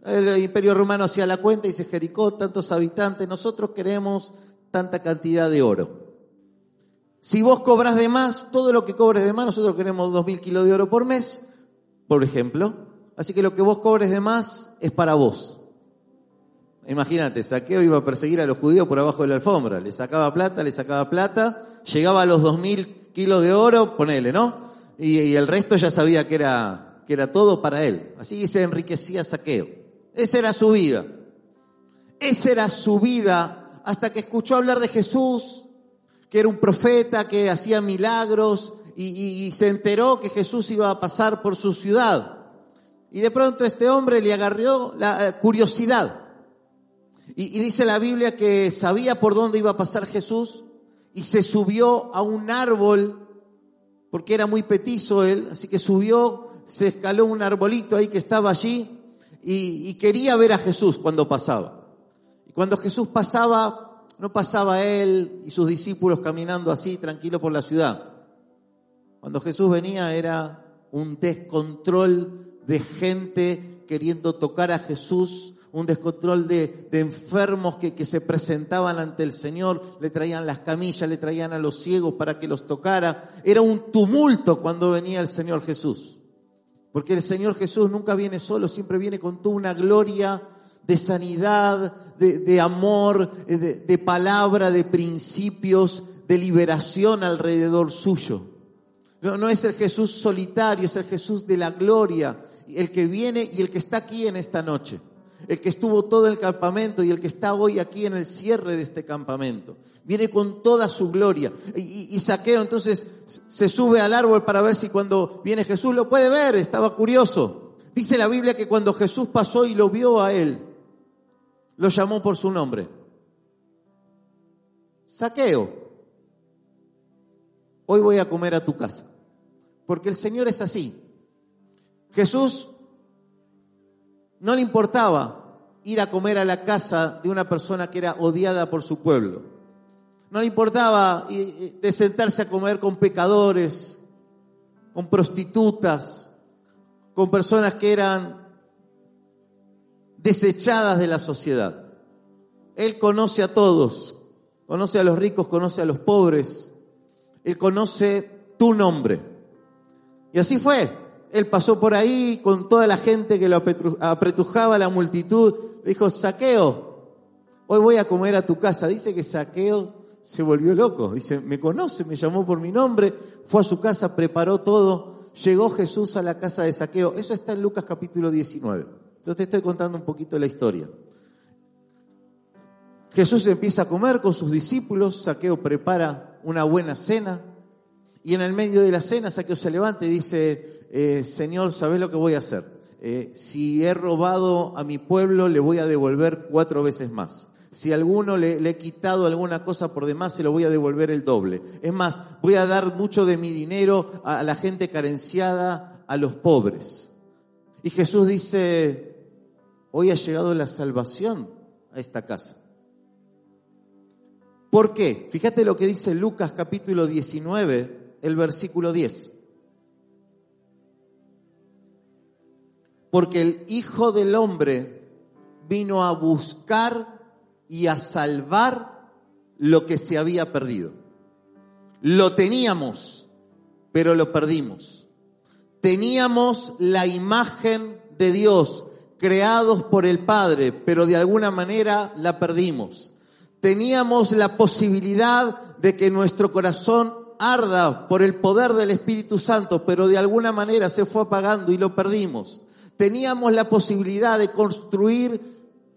El imperio romano hacía la cuenta y dice Jericó, tantos habitantes, nosotros queremos tanta cantidad de oro. Si vos cobras de más, todo lo que cobres de más, nosotros queremos dos mil kilos de oro por mes, por ejemplo. Así que lo que vos cobres de más es para vos. Imagínate, Saqueo iba a perseguir a los judíos por abajo de la alfombra. Le sacaba plata, le sacaba plata, llegaba a los dos mil kilos de oro, ponele, ¿no? Y, y, el resto ya sabía que era, que era todo para él. Así se enriquecía Saqueo. Esa era su vida. Esa era su vida hasta que escuchó hablar de Jesús, que era un profeta que hacía milagros y, se enteró que Jesús iba a pasar por su ciudad. Y de pronto este hombre le agarró la eh, curiosidad. Y, dice la Biblia que sabía por dónde iba a pasar Jesús y se subió a un árbol porque era muy petizo él, así que subió, se escaló un arbolito ahí que estaba allí y quería ver a Jesús cuando pasaba. Y cuando Jesús pasaba, no pasaba él y sus discípulos caminando así tranquilo por la ciudad. Cuando Jesús venía era un descontrol de gente queriendo tocar a Jesús, un descontrol de, enfermos que, que, se presentaban ante el Señor, le traían las camillas, le traían a los ciegos para que los tocara. Era un tumulto cuando venía el Señor Jesús. Porque el Señor Jesús nunca viene solo, siempre viene con toda una gloria de sanidad, de, amor, de, de palabra, de principios, de liberación alrededor suyo. No es el Jesús solitario, es el Jesús de la gloria, el que viene y el que está aquí en esta noche el que estuvo todo el campamento y el que está hoy aquí en el cierre de este campamento. Viene con toda su gloria. Y, Saqueo entonces se sube al árbol para ver si cuando viene Jesús lo puede ver, estaba curioso. Dice la Biblia que cuando Jesús pasó y lo vio a él, lo llamó por su nombre. Saqueo, hoy voy a comer a tu casa. Porque el Señor es así. Jesús no le importaba ir a comer a la casa de una persona que era odiada por su pueblo. No le importaba sentarse a comer con pecadores, con prostitutas, con personas que eran desechadas de la sociedad. Él conoce a todos, conoce a los ricos, conoce a los pobres, Él conoce tu nombre. Y así fue. Él pasó por ahí con toda la gente que lo apretujaba, la multitud. Dijo, saqueo, hoy voy a comer a tu casa. Dice que saqueo se volvió loco. Dice, me conoce, me llamó por mi nombre, fue a su casa, preparó todo. Llegó Jesús a la casa de saqueo. Eso está en Lucas capítulo 19. Entonces te estoy contando un poquito la historia. Jesús empieza a comer con sus discípulos, Saqueo prepara una buena cena, y en el medio de la cena, Saqueo se levanta y dice, eh, Señor, ¿sabes lo que voy a hacer? Eh, si he robado a mi pueblo, le voy a devolver cuatro veces más. Si alguno le, he quitado alguna cosa por demás, se lo voy a devolver el doble. Es más, voy a dar mucho de mi dinero a la gente carenciada, a los pobres. Y Jesús dice, hoy ha llegado la salvación a esta casa. ¿Por qué? Fíjate lo que dice Lucas capítulo 19, el versículo 10. Porque el Hijo del Hombre vino a buscar y a salvar lo que se había perdido. Lo teníamos, pero lo perdimos. Teníamos la imagen de Dios creados por el Padre, pero de alguna manera la perdimos. Teníamos la posibilidad de que nuestro corazón arda por el poder del Espíritu Santo, pero de alguna manera se fue apagando y lo perdimos. Teníamos la posibilidad de construir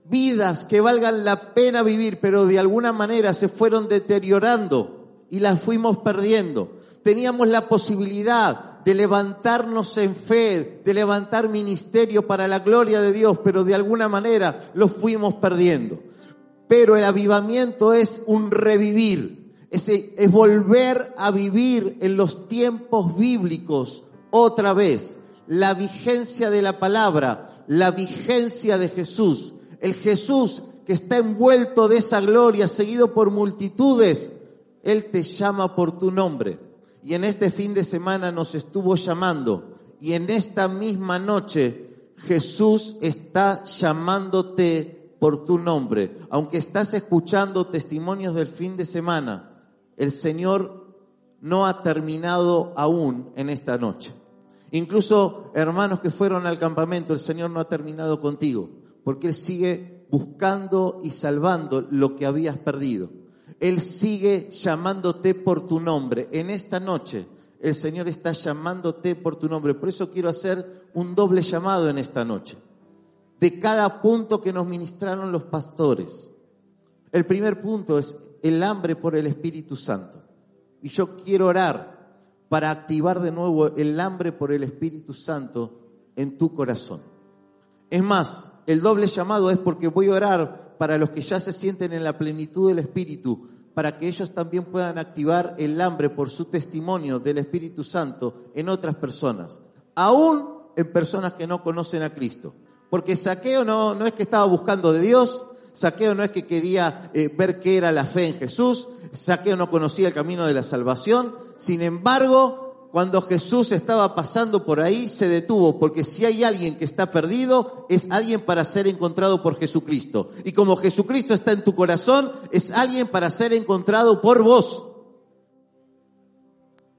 vidas que valgan la pena vivir, pero de alguna manera se fueron deteriorando y las fuimos perdiendo. Teníamos la posibilidad de levantarnos en fe, de levantar ministerio para la gloria de Dios, pero de alguna manera lo fuimos perdiendo. Pero el avivamiento es un revivir es, volver a vivir en los tiempos bíblicos otra vez. La vigencia de la palabra, la vigencia de Jesús. El Jesús que está envuelto de esa gloria, seguido por multitudes, Él te llama por tu nombre. Y en este fin de semana nos estuvo llamando. Y en esta misma noche Jesús está llamándote por tu nombre. Aunque estás escuchando testimonios del fin de semana, el Señor no ha terminado aún en esta noche. Incluso hermanos que fueron al campamento, el Señor no ha terminado contigo, porque Él sigue buscando y salvando lo que habías perdido. Él sigue llamándote por tu nombre. En esta noche el Señor está llamándote por tu nombre. Por eso quiero hacer un doble llamado en esta noche. De cada punto que nos ministraron los pastores. El primer punto es el hambre por el Espíritu Santo. Y yo quiero orar para activar de nuevo el hambre por el Espíritu Santo en tu corazón. Es más, el doble llamado es porque voy a orar para los que ya se sienten en la plenitud del Espíritu, para que ellos también puedan activar el hambre por su testimonio del Espíritu Santo en otras personas, aún en personas que no conocen a Cristo. Porque saqueo no, no es que estaba buscando de Dios, Saqueo no es que quería eh, ver qué era la fe en Jesús, Saqueo no conocía el camino de la salvación, sin embargo, cuando Jesús estaba pasando por ahí, se detuvo, porque si hay alguien que está perdido, es alguien para ser encontrado por Jesucristo. Y como Jesucristo está en tu corazón, es alguien para ser encontrado por vos.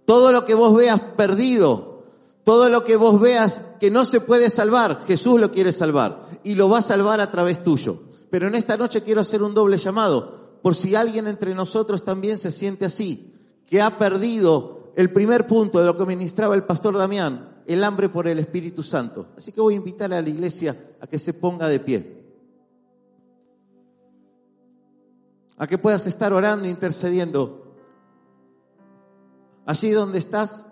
Todo lo que vos veas perdido, Todo lo que vos veas que no se puede salvar, Jesús lo quiere salvar y lo va a salvar a través tuyo. Pero en esta noche quiero hacer un doble llamado, por si alguien entre nosotros también se siente así, que ha perdido el primer punto de lo que ministraba el pastor Damián, el hambre por el Espíritu Santo. Así que voy a invitar a la iglesia a que se ponga de pie. A que puedas estar orando, intercediendo. Allí donde estás,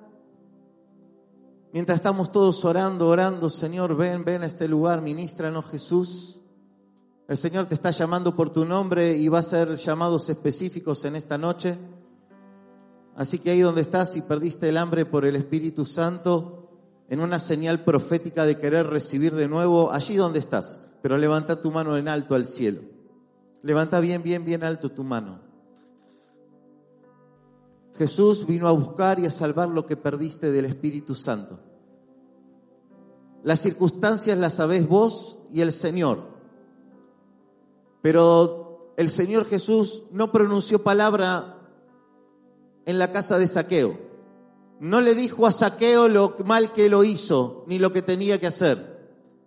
mientras estamos todos orando, orando, Señor, ven, ven a este lugar, ministranos Jesús. El Señor te está llamando por tu nombre y va a ser llamados específicos en esta noche. Así que ahí donde estás, si perdiste el hambre por el Espíritu Santo, en una señal profética de querer recibir de nuevo, allí donde estás, pero levanta tu mano en alto al cielo. Levanta bien, bien, bien alto tu mano. Jesús vino a buscar y a salvar lo que perdiste del Espíritu Santo. Las circunstancias las sabés vos y el Señor. Pero el Señor Jesús no pronunció palabra en la casa de saqueo. No le dijo a saqueo lo mal que lo hizo, ni lo que tenía que hacer.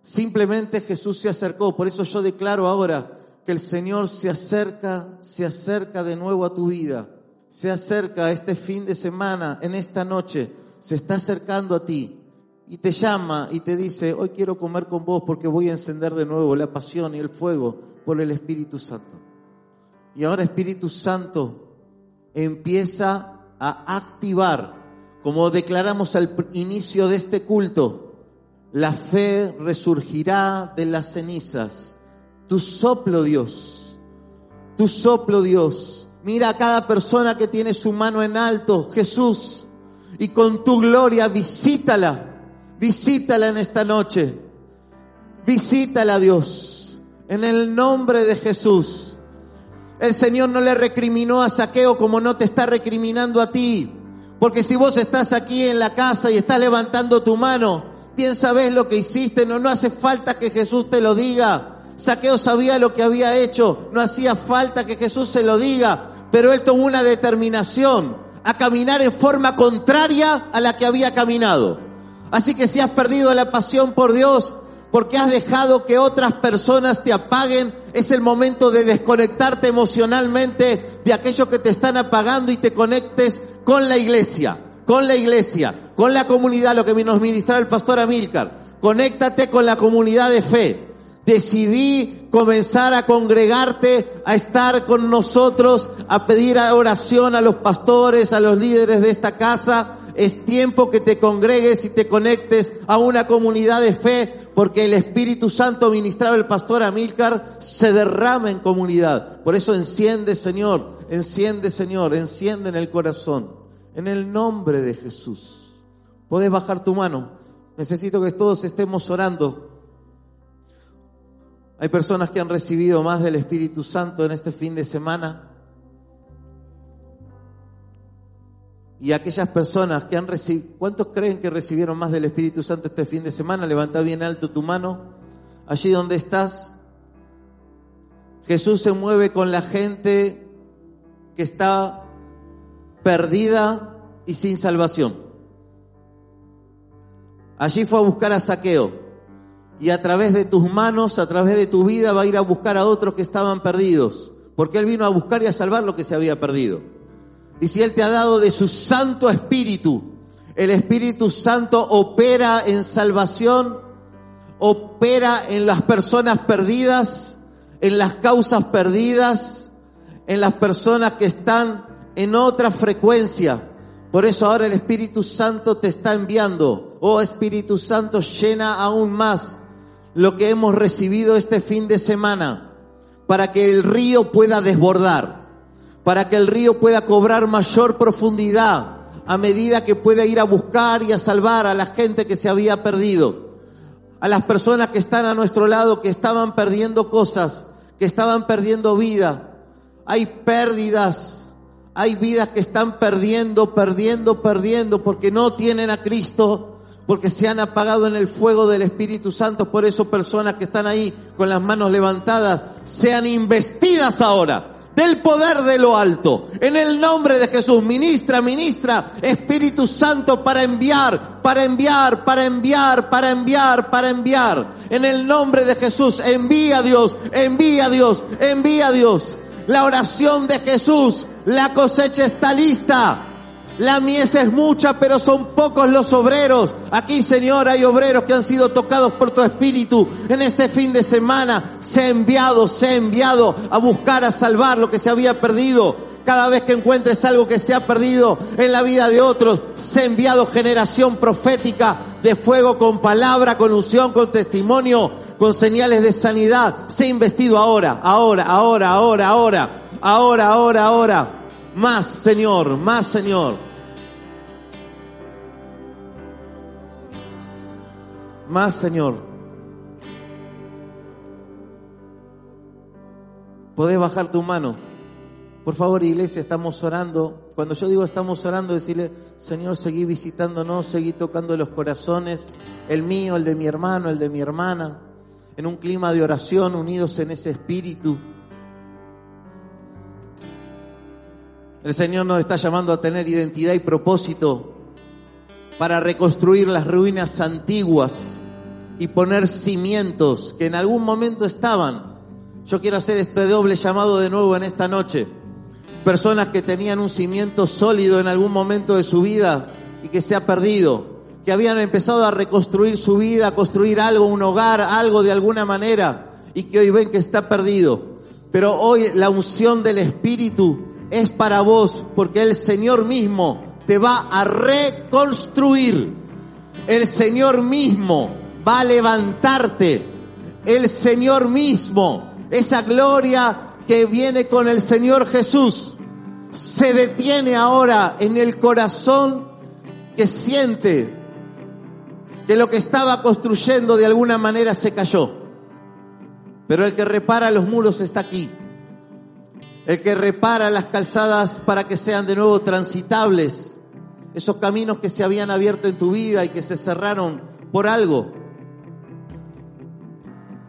Simplemente Jesús se acercó. Por eso yo declaro ahora que el Señor se acerca, se acerca de nuevo a tu vida. Se acerca este fin de semana, en esta noche. Se está acercando a ti y te llama y te dice, hoy quiero comer con vos porque voy a encender de nuevo la pasión y el fuego por el Espíritu Santo. Y ahora Espíritu Santo empieza a activar, como declaramos al inicio de este culto, la fe resurgirá de las cenizas. Tu soplo, Dios, tu soplo, Dios. Mira a cada persona que tiene su mano en alto, Jesús, y con tu gloria visítala, visítala en esta noche. Visítala, Dios, en el nombre de Jesús. El Señor no le recriminó a Saqueo como no te está recriminando a ti. Porque si vos estás aquí en la casa y estás levantando tu mano, bien sabes lo que hiciste, no, no hace falta que Jesús te lo diga. Saqueo sabía lo que había hecho, no hacía falta que Jesús se lo diga, pero él tomó una determinación a caminar en forma contraria a la que había caminado. Así que si has perdido la pasión por Dios, porque has dejado que otras personas te apaguen, es el momento de desconectarte emocionalmente de aquello que te están apagando y te conectes con la iglesia, con la iglesia, con la comunidad, lo que nos ministraba el pastor Amílcar. Conéctate con la comunidad de fe. Decidí comenzar a congregarte, a estar con nosotros, a pedir oración a los pastores, a los líderes de esta casa, es tiempo que te congregues y te conectes a una comunidad de fe, porque el Espíritu Santo ministraba el pastor Amílcar, se derrama en comunidad. Por eso enciende, Señor, enciende, Señor, enciende en el corazón. En el nombre de Jesús. Podés bajar tu mano. Necesito que todos estemos orando. Hay personas que han recibido más del Espíritu Santo en este fin de semana. Y aquellas personas que han recibido, ¿cuántos creen que recibieron más del Espíritu Santo este fin de semana? Levanta bien alto tu mano. Allí donde estás. Jesús se mueve con la gente que está perdida y sin salvación. Allí fue a buscar a Saqueo. Y a través de tus manos, a través de tu vida, va a ir a buscar a otros que estaban perdidos. Porque Él vino a buscar y a salvar lo que se había perdido. Y si Él te ha dado de su Santo Espíritu, el Espíritu Santo opera en salvación, opera en las personas perdidas, en las causas perdidas, en las personas que están en otra frecuencia. Por eso ahora el Espíritu Santo te está enviando. Oh Espíritu Santo, llena aún más lo que hemos recibido este fin de semana para que el río pueda desbordar para que el río pueda cobrar mayor profundidad a medida que pueda ir a buscar y a salvar a la gente que se había perdido, a las personas que están a nuestro lado, que estaban perdiendo cosas, que estaban perdiendo vida. Hay pérdidas, hay vidas que están perdiendo, perdiendo, perdiendo, porque no tienen a Cristo, porque se han apagado en el fuego del Espíritu Santo. Por eso personas que están ahí con las manos levantadas sean investidas ahora del poder de lo alto. En el nombre de Jesús, ministra, ministra, Espíritu Santo para enviar, para enviar, para enviar, para enviar, para enviar. En el nombre de Jesús, envía a Dios, envía a Dios, envía a Dios. La oración de Jesús, la cosecha está lista. La mies es mucha, pero son pocos los obreros. Aquí, Señor, hay obreros que han sido tocados por tu Espíritu. En este fin de semana se ha enviado, se ha enviado a buscar, a salvar lo que se había perdido. Cada vez que encuentres algo que se ha perdido en la vida de otros, se ha enviado generación profética de fuego con palabra, con unción, con testimonio, con señales de sanidad. Se ha investido ahora, ahora, ahora, ahora, ahora, ahora, ahora, ahora. Más, Señor, más, Señor. Más, Señor. Podés bajar tu mano. Por favor, iglesia, estamos orando. Cuando yo digo estamos orando, decirle, Señor, seguí visitándonos, seguí tocando los corazones, el mío, el de mi hermano, el de mi hermana, en un clima de oración, unidos en ese espíritu. El Señor nos está llamando a tener identidad y propósito para reconstruir las ruinas antiguas y poner cimientos que en algún momento estaban. Yo quiero hacer este doble llamado de nuevo en esta noche. Personas que tenían un cimiento sólido en algún momento de su vida y que se ha perdido, que habían empezado a reconstruir su vida, a construir algo, un hogar, algo de alguna manera, y que hoy ven que está perdido. Pero hoy la unción del Espíritu es para vos, porque el Señor mismo te va a reconstruir. El Señor mismo va a levantarte. El Señor mismo, esa gloria que viene con el Señor Jesús, se detiene ahora en el corazón que siente que lo que estaba construyendo de alguna manera se cayó. Pero el que repara los muros está aquí. El que repara las calzadas para que sean de nuevo transitables. Esos caminos que se habían abierto en tu vida y que se cerraron por algo.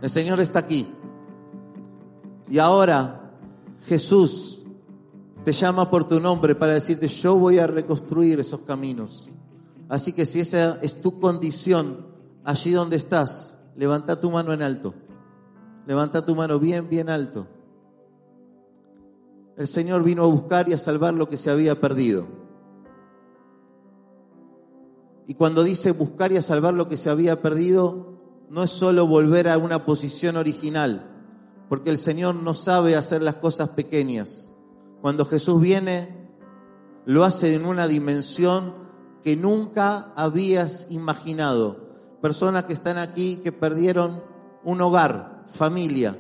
El Señor está aquí. Y ahora Jesús te llama por tu nombre para decirte, yo voy a reconstruir esos caminos. Así que si esa es tu condición, allí donde estás, levanta tu mano en alto. Levanta tu mano bien, bien alto. El Señor vino a buscar y a salvar lo que se había perdido. Y cuando dice buscar y salvar lo que se había perdido, no es solo volver a una posición original, porque el Señor no sabe hacer las cosas pequeñas. Cuando Jesús viene, lo hace en una dimensión que nunca habías imaginado. Personas que están aquí que perdieron un hogar, familia.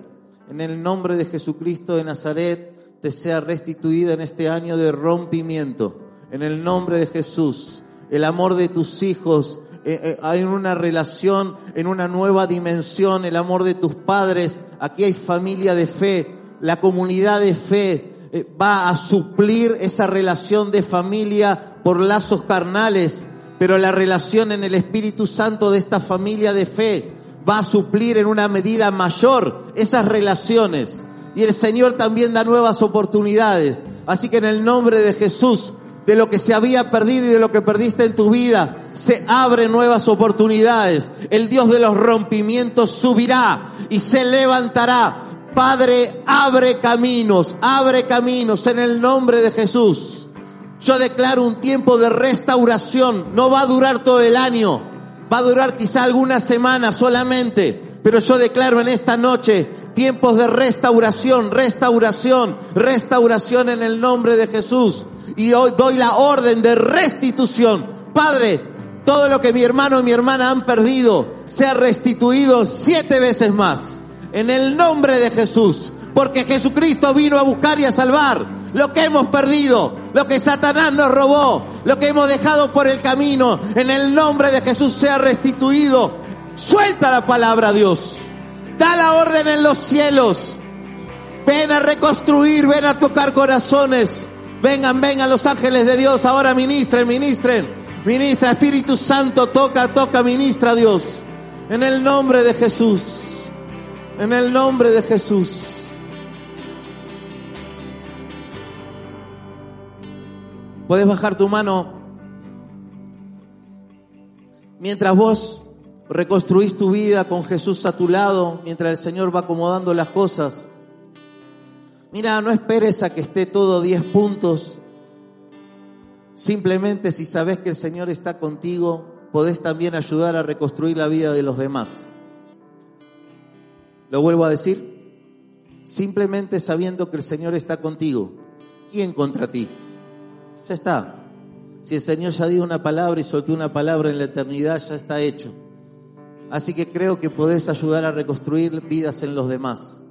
En el nombre de Jesucristo de Nazaret, te sea restituida en este año de rompimiento. En el nombre de Jesús, el amor de tus hijos eh, eh, hay una relación en una nueva dimensión, el amor de tus padres, aquí hay familia de fe, la comunidad de fe eh, va a suplir esa relación de familia por lazos carnales, pero la relación en el Espíritu Santo de esta familia de fe va a suplir en una medida mayor esas relaciones. Y el Señor también da nuevas oportunidades. Así que en el nombre de Jesús, de lo que se había perdido y de lo que perdiste en tu vida, se abren nuevas oportunidades. El Dios de los rompimientos subirá y se levantará. Padre, abre caminos, abre caminos en el nombre de Jesús. Yo declaro un tiempo de restauración. No va a durar todo el año. Va a durar quizá algunas semanas solamente. Pero yo declaro en esta noche tiempos de restauración, restauración, restauración en el nombre de Jesús. Y hoy doy la orden de restitución. Padre, todo lo que mi hermano y mi hermana han perdido sea restituido siete veces más. En el nombre de Jesús. Porque Jesucristo vino a buscar y a salvar lo que hemos perdido, lo que Satanás nos robó, lo que hemos dejado por el camino. En el nombre de Jesús sea restituido. Suelta la palabra, Dios. Da la orden en los cielos. Ven a reconstruir, ven a tocar corazones. Vengan, vengan los ángeles de Dios, ahora ministren, ministren, ministra, Espíritu Santo, toca, toca, ministra Dios. En el nombre de Jesús, en el nombre de Jesús. Puedes bajar tu mano mientras vos reconstruís tu vida con Jesús a tu lado, mientras el Señor va acomodando las cosas. Mira, no esperes a que esté todo 10 puntos. Simplemente si sabes que el Señor está contigo, podés también ayudar a reconstruir la vida de los demás. Lo vuelvo a decir, simplemente sabiendo que el Señor está contigo. ¿Quién contra ti? Ya está. Si el Señor ya dio una palabra y soltó una palabra en la eternidad, ya está hecho. Así que creo que podés ayudar a reconstruir vidas en los demás.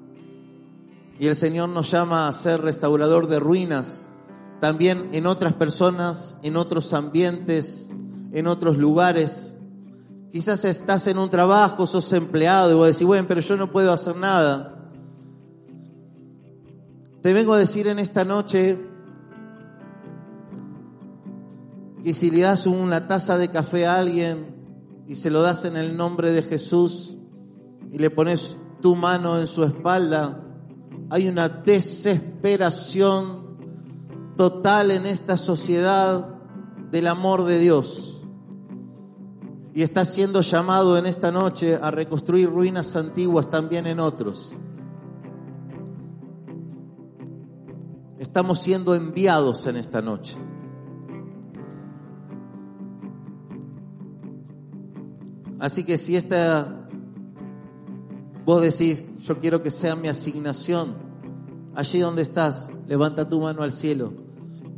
Y el Señor nos llama a ser restaurador de ruinas, también en otras personas, en otros ambientes, en otros lugares. Quizás estás en un trabajo, sos empleado y vos decís, bueno, pero yo no puedo hacer nada. Te vengo a decir en esta noche que si le das una taza de café a alguien y se lo das en el nombre de Jesús y le pones tu mano en su espalda, hay una desesperación total en esta sociedad del amor de Dios. Y está siendo llamado en esta noche a reconstruir ruinas antiguas también en otros. Estamos siendo enviados en esta noche. Así que si esta Vos decís, yo quiero que sea mi asignación. Allí donde estás, levanta tu mano al cielo.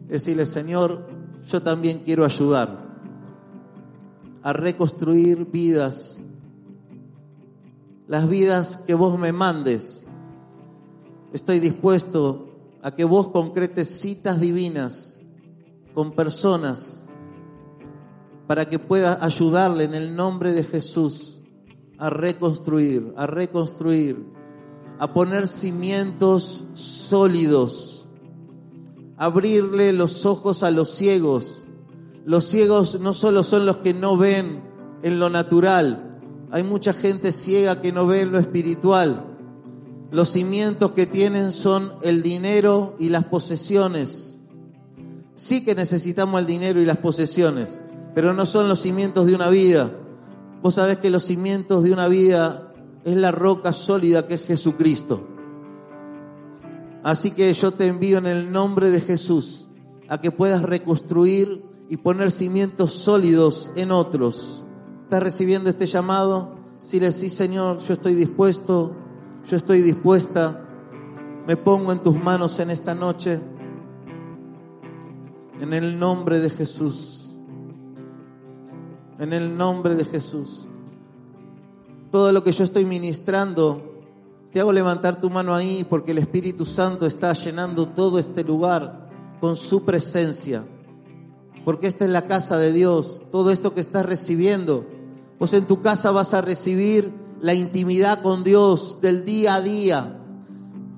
Decirle, Señor, yo también quiero ayudar a reconstruir vidas. Las vidas que vos me mandes. Estoy dispuesto a que vos concretes citas divinas con personas para que pueda ayudarle en el nombre de Jesús a reconstruir, a reconstruir, a poner cimientos sólidos, abrirle los ojos a los ciegos. Los ciegos no solo son los que no ven en lo natural, hay mucha gente ciega que no ve en lo espiritual. Los cimientos que tienen son el dinero y las posesiones. Sí que necesitamos el dinero y las posesiones, pero no son los cimientos de una vida. Vos sabés que los cimientos de una vida es la roca sólida que es Jesucristo. Así que yo te envío en el nombre de Jesús a que puedas reconstruir y poner cimientos sólidos en otros. ¿Estás recibiendo este llamado? Si le decís, Señor, yo estoy dispuesto, yo estoy dispuesta, me pongo en tus manos en esta noche, en el nombre de Jesús en el nombre de Jesús. Todo lo que yo estoy ministrando, te hago levantar tu mano ahí porque el Espíritu Santo está llenando todo este lugar con su presencia. Porque esta es la casa de Dios, todo esto que estás recibiendo. Pues en tu casa vas a recibir la intimidad con Dios del día a día.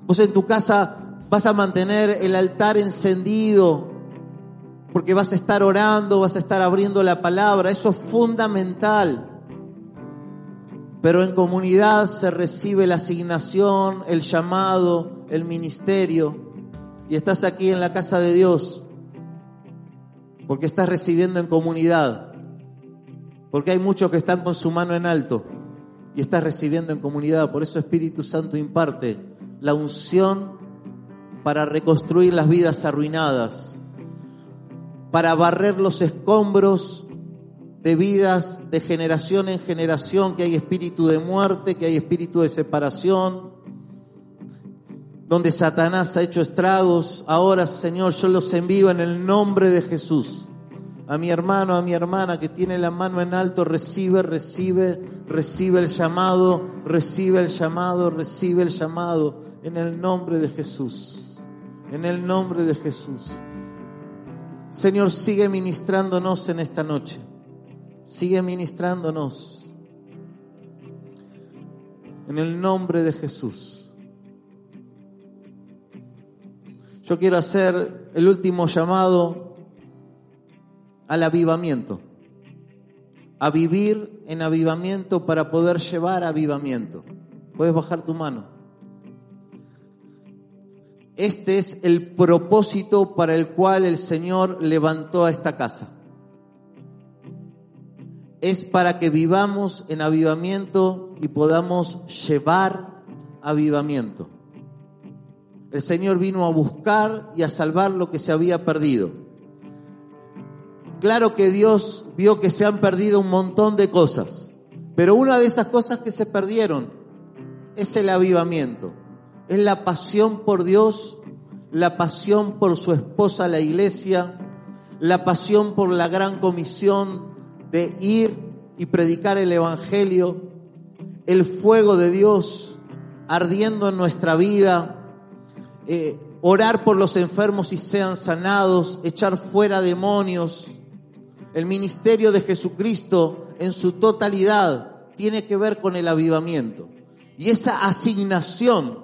Pues en tu casa vas a mantener el altar encendido porque vas a estar orando, vas a estar abriendo la palabra, eso es fundamental. Pero en comunidad se recibe la asignación, el llamado, el ministerio, y estás aquí en la casa de Dios, porque estás recibiendo en comunidad, porque hay muchos que están con su mano en alto y estás recibiendo en comunidad, por eso Espíritu Santo imparte la unción para reconstruir las vidas arruinadas para barrer los escombros de vidas de generación en generación, que hay espíritu de muerte, que hay espíritu de separación, donde Satanás ha hecho estragos. Ahora, Señor, yo los envío en el nombre de Jesús. A mi hermano, a mi hermana que tiene la mano en alto, recibe, recibe, recibe el llamado, recibe el llamado, recibe el llamado, en el nombre de Jesús. En el nombre de Jesús. Señor, sigue ministrándonos en esta noche. Sigue ministrándonos. En el nombre de Jesús. Yo quiero hacer el último llamado al avivamiento. A vivir en avivamiento para poder llevar avivamiento. Puedes bajar tu mano. Este es el propósito para el cual el Señor levantó a esta casa. Es para que vivamos en avivamiento y podamos llevar avivamiento. El Señor vino a buscar y a salvar lo que se había perdido. Claro que Dios vio que se han perdido un montón de cosas, pero una de esas cosas que se perdieron es el avivamiento, es la pasión por Dios, la pasión por su esposa, la iglesia, la pasión por la gran comisión de ir y predicar el Evangelio, el fuego de Dios ardiendo en nuestra vida, eh, orar por los enfermos y sean sanados, echar fuera demonios. El ministerio de Jesucristo en su totalidad tiene que ver con el avivamiento. Y esa asignación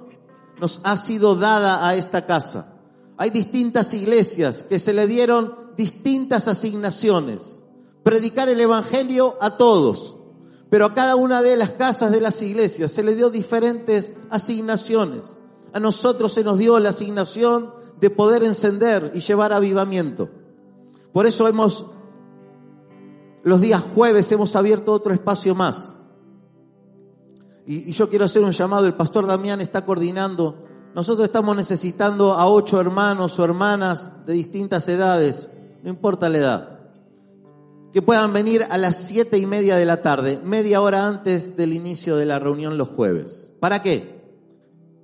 nos ha sido dada a esta casa. Hay distintas iglesias que se le dieron distintas asignaciones. Predicar el Evangelio a todos. Pero a cada una de las casas de las iglesias se le dio diferentes asignaciones. A nosotros se nos dio la asignación de poder encender y llevar avivamiento. Por eso hemos, los días jueves hemos abierto otro espacio más. Y, yo quiero hacer un llamado, el pastor Damián está coordinando. Nosotros estamos necesitando a ocho hermanos o hermanas de distintas edades, no importa la edad, que puedan venir a las siete y media de la tarde, media hora antes del inicio de la reunión los jueves. ¿Para qué?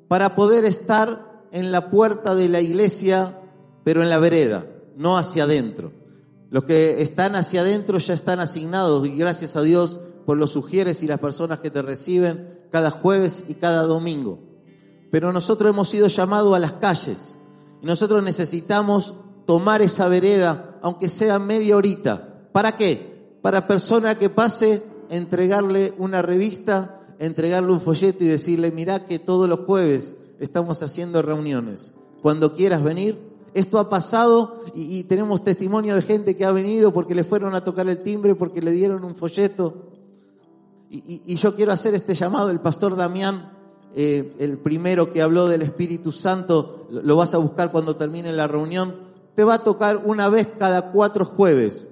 para poder estar en la puerta de la iglesia, pero en la vereda, no hacia adentro. Los que están hacia adentro ya están asignados y gracias a Dios por los sugieres y las personas que te reciben cada jueves y cada domingo. Pero nosotros hemos sido llamados a las calles y nosotros necesitamos tomar esa vereda, aunque sea media horita. ¿Para qué? Para persona que pase, entregarle una revista entregarle un folleto y decirle, mira que todos los jueves estamos haciendo reuniones. Cuando quieras venir, esto ha pasado y, tenemos testimonio de gente que ha venido porque le fueron a tocar el timbre, porque le dieron un folleto. Y, yo quiero hacer este llamado, el pastor Damián, eh, el primero que habló del Espíritu Santo, lo vas a buscar cuando termine la reunión, te va a tocar una vez cada cuatro jueves.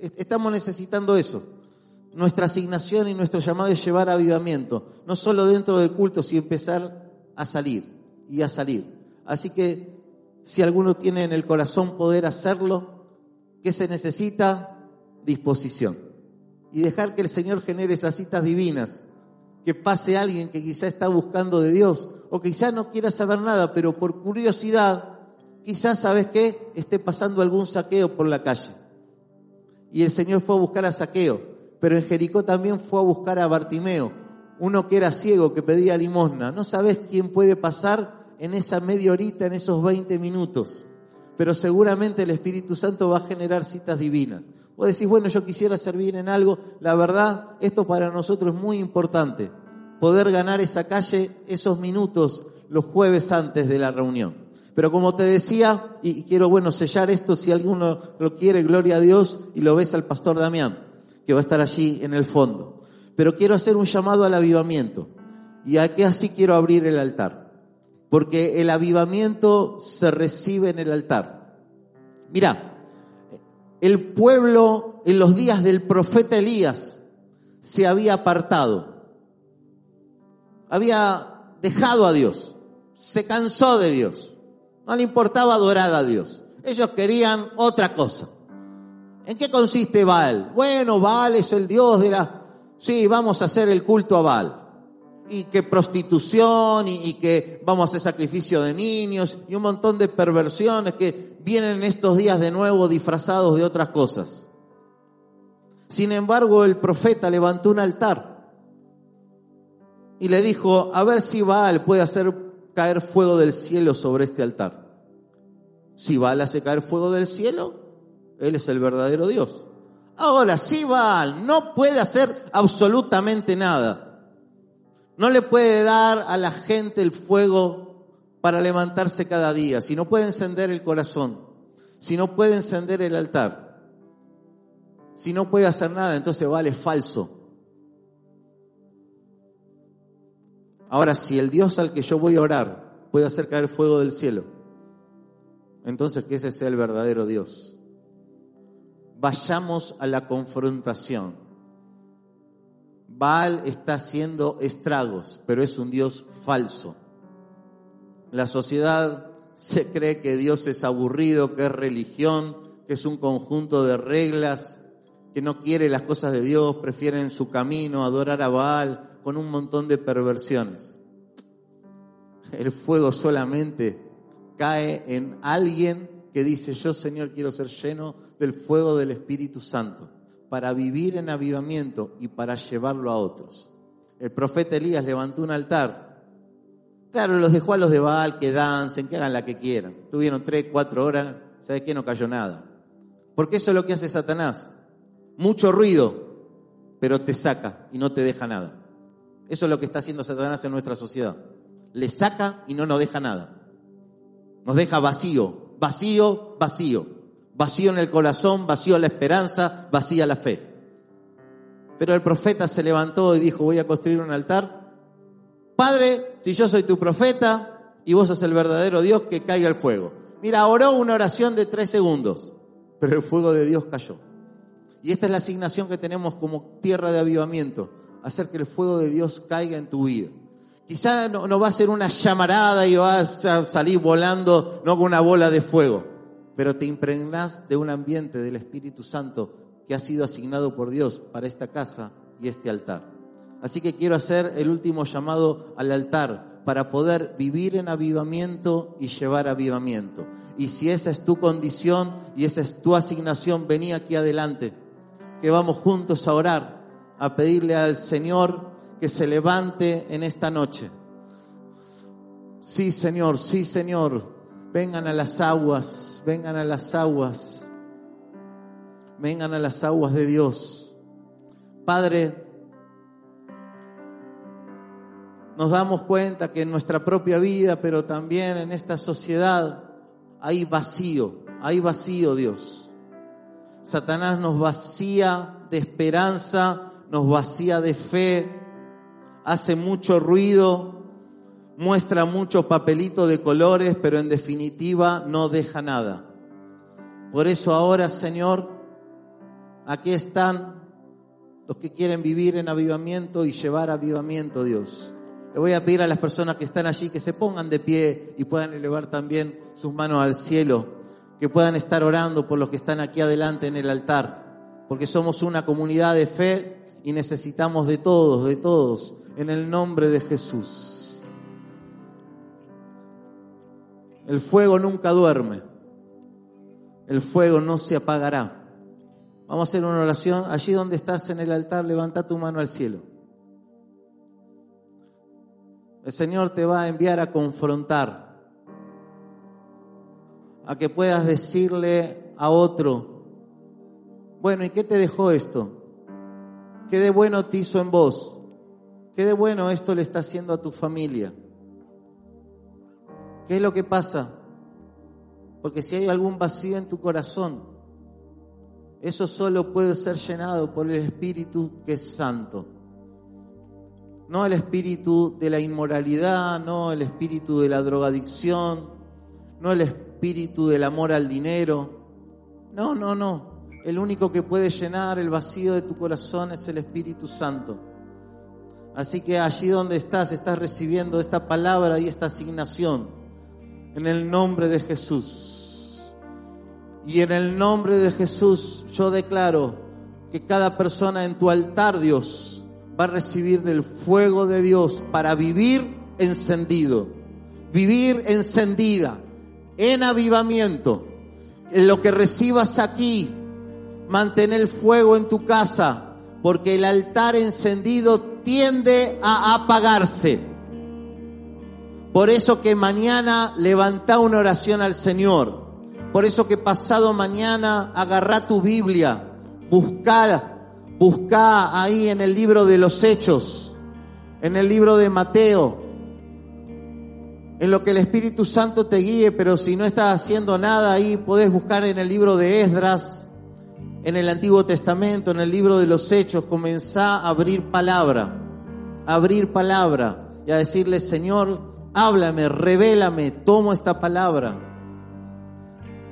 Estamos necesitando eso. Nuestra asignación y nuestro llamado es llevar avivamiento, no solo dentro del culto, sino empezar a salir y a salir. Así que si alguno tiene en el corazón poder hacerlo, ¿qué se necesita? Disposición. Y dejar que el Señor genere esas citas divinas, que pase alguien que quizá está buscando de Dios o quizá no quiera saber nada, pero por curiosidad, quizás, ¿sabes qué? Esté pasando algún saqueo por la calle. Y el Señor fue a buscar a saqueo pero en Jericó también fue a buscar a Bartimeo, uno que era ciego, que pedía limosna. No sabes quién puede pasar en esa media horita, en esos 20 minutos, pero seguramente el Espíritu Santo va a generar citas divinas. Vos decís, bueno, yo quisiera servir en algo. La verdad, esto para nosotros es muy importante, poder ganar esa calle, esos minutos, los jueves antes de la reunión. Pero como te decía, y quiero, bueno, sellar esto, si alguno lo quiere, gloria a Dios, y lo ves al pastor Damián que va a estar allí en el fondo. Pero quiero hacer un llamado al avivamiento. Y aquí así quiero abrir el altar. Porque el avivamiento se recibe en el altar. Mira, el pueblo en los días del profeta Elías se había apartado. Había dejado a Dios. Se cansó de Dios. No le importaba adorar a Dios. Ellos querían otra cosa. ¿En qué consiste Baal? Bueno, Baal es el dios de la... Sí, vamos a hacer el culto a Baal. Y que prostitución y, que vamos a hacer sacrificio de niños y un montón de perversiones que vienen en estos días de nuevo disfrazados de otras cosas. Sin embargo, el profeta levantó un altar y le dijo, a ver si Baal puede hacer caer fuego del cielo sobre este altar. Si Baal hace caer fuego del cielo, él es el verdadero Dios. Ahora, si Baal no puede hacer absolutamente nada, no le puede dar a la gente el fuego para levantarse cada día, si no puede encender el corazón, si no puede encender el altar, si no puede hacer nada, entonces Baal es falso. Ahora, si el Dios al que yo voy a orar puede hacer caer fuego del cielo. Entonces que ese sea el verdadero Dios. Vayamos a la confrontación. Baal está haciendo estragos, pero es un Dios falso. La sociedad se cree que Dios es aburrido, que es religión, que es un conjunto de reglas, que no quiere las cosas de Dios, prefieren su camino, adorar a Baal, con un montón de perversiones. El fuego solamente cae en alguien que dice, yo Señor quiero ser lleno del fuego del Espíritu Santo, para vivir en avivamiento y para llevarlo a otros. El profeta Elías levantó un altar Claro, los dejó a los de Baal que dancen, que hagan la que quieran. Tuvieron tres, cuatro horas, ¿sabes qué? No cayó nada. Porque eso es lo que hace Satanás. Mucho ruido, pero te saca y no te deja nada. Eso es lo que está haciendo Satanás en nuestra sociedad. Le saca y no nos deja nada. Nos deja vacío, vacío, vacío. Vacío en el corazón, vacío la esperanza, vacía la fe. Pero el profeta se levantó y dijo, voy a construir un altar Padre, si yo soy tu profeta y vos sos el verdadero Dios, que caiga el fuego. Mira, oró una oración de tres segundos, pero el fuego de Dios cayó. Y esta es la asignación que tenemos como tierra de avivamiento, hacer que el fuego de Dios caiga en tu vida. Quizá no, va a ser una llamarada y vas a salir volando, no con una bola de fuego, pero te impregnás de un ambiente del Espíritu Santo que ha sido asignado por Dios para esta casa y este altar. Así que quiero hacer el último llamado al altar para poder vivir en avivamiento y llevar avivamiento. Y si esa es tu condición y esa es tu asignación, vení aquí adelante, que vamos juntos a orar, a pedirle al Señor que se levante en esta noche. Sí, Señor, sí, Señor, vengan a las aguas, vengan a las aguas, vengan a las aguas de Dios. Padre, nos damos cuenta que en nuestra propia vida, pero también en esta sociedad, hay vacío, hay vacío Dios. Satanás nos vacía de esperanza, nos vacía de fe, hace mucho ruido, muestra mucho papelito de colores, pero en definitiva no deja nada. Por eso ahora, Señor, aquí están los que quieren vivir en avivamiento y llevar avivamiento, Dios. Le voy a pedir a las personas que están allí que se pongan de pie y puedan elevar también sus manos al cielo, que puedan estar orando por los que están aquí adelante en el altar, porque somos una comunidad de fe y necesitamos de todos, de todos, en el nombre de Jesús. El fuego nunca duerme, el fuego no se apagará. Vamos a hacer una oración. Allí donde estás en el altar, levanta tu mano al cielo. El Señor te va a enviar a confrontar, a que puedas decirle a otro, bueno, ¿y qué te dejó esto? ¿Qué de bueno te hizo en vos? ¿Qué de bueno esto le está haciendo a tu familia? ¿Qué es lo que pasa? Porque si hay algún vacío en tu corazón, eso solo puede ser llenado por el Espíritu que es santo no el espíritu de la inmoralidad, no el espíritu de la drogadicción, no el espíritu del amor al dinero. No, no, no. El único que puede llenar el vacío de tu corazón es el Espíritu Santo. Así que allí donde estás, estás recibiendo esta palabra y esta asignación en el nombre de Jesús. Y en el nombre de Jesús yo declaro que cada persona en tu altar, Dios, va a recibir del fuego de Dios para vivir encendido, vivir encendida, en avivamiento. En lo que recibas aquí, mantén el fuego en tu casa, porque el altar encendido tiende a apagarse. Por eso que mañana levanta una oración al Señor. Por eso que pasado mañana agarra tu Biblia, buscar Busca ahí en el libro de los Hechos, en el libro de Mateo, en lo que el Espíritu Santo te guíe, pero si no estás haciendo nada ahí, podés buscar en el libro de Esdras, en el Antiguo Testamento, en el libro de los Hechos, comenzá a abrir palabra, a abrir palabra y a decirle, Señor, háblame, revélame, tomo esta palabra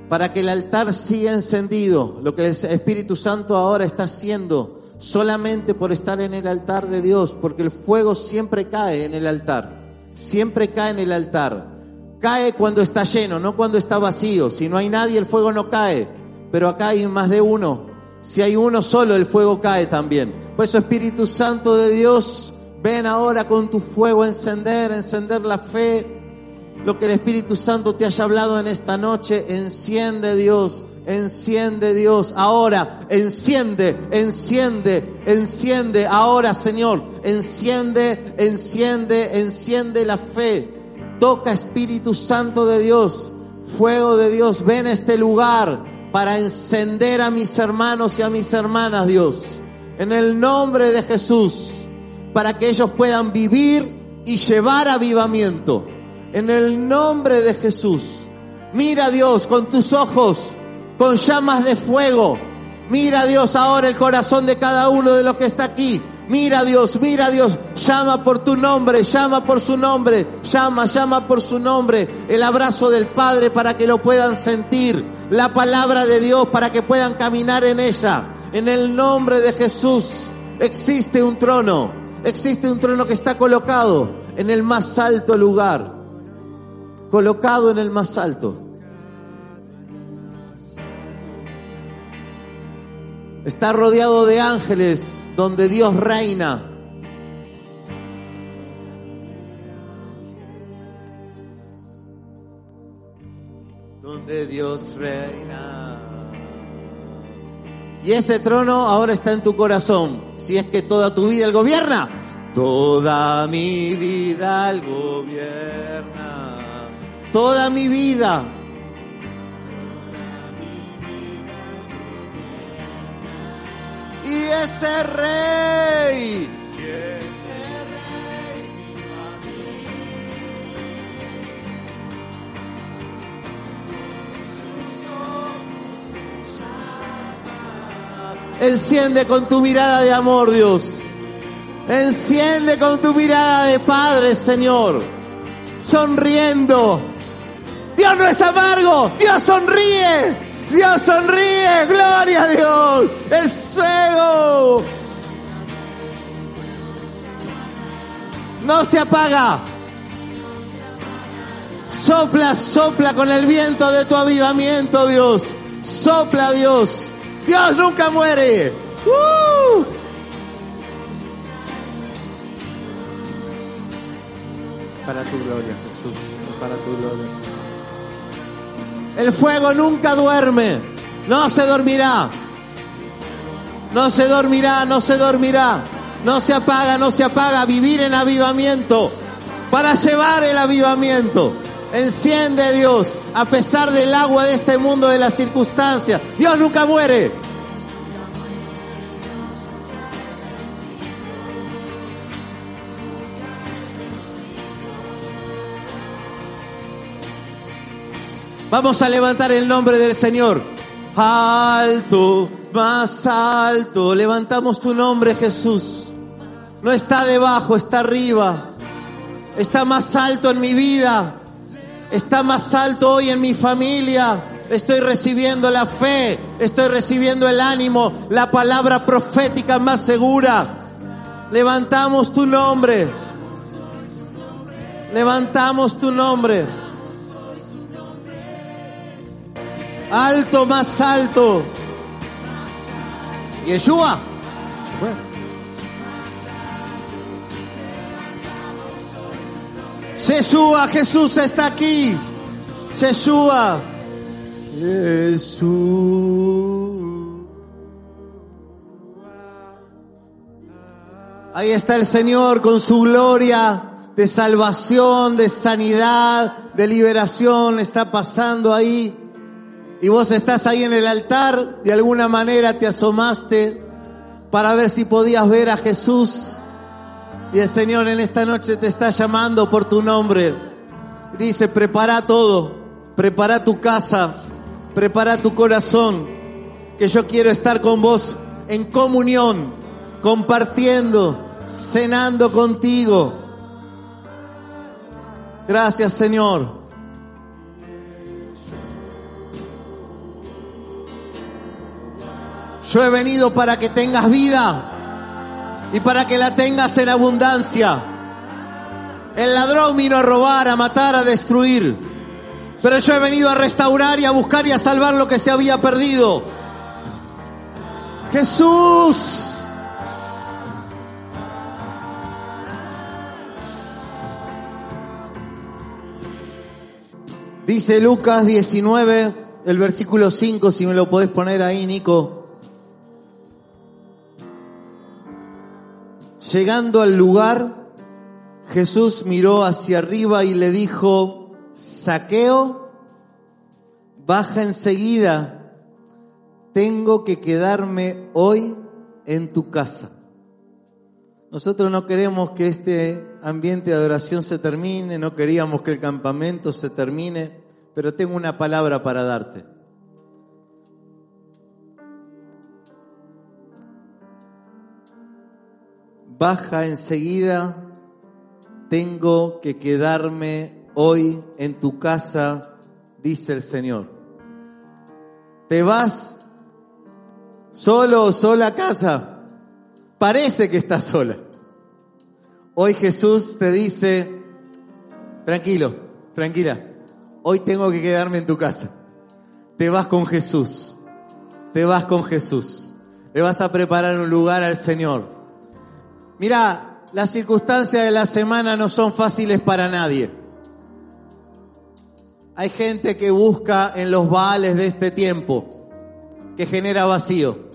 para que el altar siga encendido, lo que el Espíritu Santo ahora está haciendo solamente por estar en el altar de Dios, porque el fuego siempre cae en el altar, siempre cae en el altar. Cae cuando está lleno, no cuando está vacío. Si no hay nadie, el fuego no cae. Pero acá hay más de uno. Si hay uno solo, el fuego cae también. Por eso, Espíritu Santo de Dios, ven ahora con tu fuego a encender, encender la fe. Lo que el Espíritu Santo te haya hablado en esta noche, enciende Dios, enciende Dios. Ahora, enciende, enciende, enciende. Ahora, Señor, enciende, enciende, enciende la fe. Toca Espíritu Santo de Dios, fuego de Dios, ven a este lugar para encender a mis hermanos y a mis hermanas, Dios. En el nombre de Jesús, para que ellos puedan vivir y llevar avivamiento. En el nombre de Jesús. Mira Dios con tus ojos, con llamas de fuego. Mira Dios ahora el corazón de cada uno de los que está aquí. Mira Dios, mira Dios, llama por tu nombre, llama por su nombre, llama, llama por su nombre, el abrazo del Padre para que lo puedan sentir, la palabra de Dios para que puedan caminar en ella. En el nombre de Jesús existe un trono, existe un trono que está colocado en el más alto lugar, colocado en el más alto. Está rodeado de ángeles donde Dios reina. Donde Dios reina. Y ese trono ahora está en tu corazón. Si es que toda tu vida Él gobierna. Toda mi vida Él gobierna. Toda mi vida. y ese rey. Enciende con tu mirada de amor, Dios. Enciende con tu mirada de Padre, Señor. Sonriendo. Dios no es amargo. Dios sonríe. Dios sonríe, gloria a Dios. El fuego no se apaga. Sopla, sopla con el viento de tu avivamiento, Dios. Sopla, Dios. Dios nunca muere. ¡Uh! Para tu gloria, Jesús. Para tu gloria, Señor. El fuego nunca duerme, no se dormirá. No se dormirá, no se dormirá. No se apaga, no se apaga. Vivir en avivamiento para llevar el avivamiento. Enciende Dios a pesar del agua de este mundo, de las circunstancias. Dios nunca muere. Vamos a levantar el nombre del Señor. Alto, más alto. Levantamos tu nombre, Jesús. No está debajo, está arriba. Está más alto en mi vida. Está más alto hoy en mi familia. Estoy recibiendo la fe. Estoy recibiendo el ánimo. La palabra profética más segura. Levantamos tu nombre. Levantamos tu nombre. Alto, más alto. Yeshua. Yeshua, Jesús está aquí. Yeshua. Jesús. Ahí está el Señor con su gloria de salvación, de sanidad, de liberación. Está pasando ahí y vos estás ahí en el altar, de alguna manera te asomaste para ver si podías ver a Jesús. Y el Señor en esta noche te está llamando por tu nombre. Dice, prepara todo, prepara tu casa, prepara tu corazón, que yo quiero estar con vos en comunión, compartiendo, cenando contigo. Gracias Señor. Yo he venido para que tengas vida y para que la tengas en abundancia. El ladrón vino a robar, a matar, a destruir. Pero yo he venido a restaurar y a buscar y a salvar lo que se había perdido. Jesús. Dice Lucas 19, el versículo 5, si me lo podés poner ahí, Nico. Llegando al lugar, Jesús miró hacia arriba y le dijo, Saqueo, baja enseguida, tengo que quedarme hoy en tu casa. Nosotros no queremos que este ambiente de adoración se termine, no queríamos que el campamento se termine, pero tengo una palabra para darte. Baja enseguida, tengo que quedarme hoy en tu casa, dice el Señor. ¿Te vas solo o sola a casa? Parece que estás sola. Hoy Jesús te dice, tranquilo, tranquila, hoy tengo que quedarme en tu casa. Te vas con Jesús, te vas con Jesús, le vas a preparar un lugar al Señor. Mira, las circunstancias de la semana no son fáciles para nadie. Hay gente que busca en los vales de este tiempo, que genera vacío.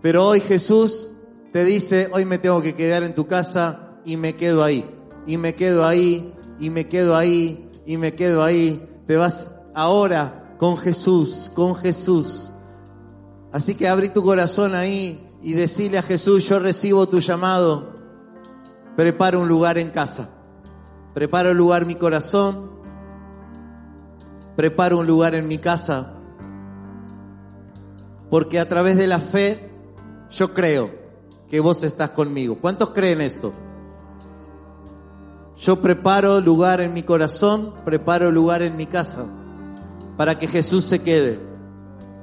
Pero hoy Jesús te dice, hoy me tengo que quedar en tu casa y me quedo ahí. Y me quedo ahí, y me quedo ahí, y me quedo ahí. Te vas ahora con Jesús, con Jesús. Así que abrí tu corazón ahí y decirle a Jesús, yo recibo tu llamado, preparo un lugar en casa, preparo un lugar en mi corazón, preparo un lugar en mi casa, porque a través de la fe yo creo que vos estás conmigo. ¿Cuántos creen esto? Yo preparo lugar en mi corazón, preparo lugar en mi casa, para que Jesús se quede,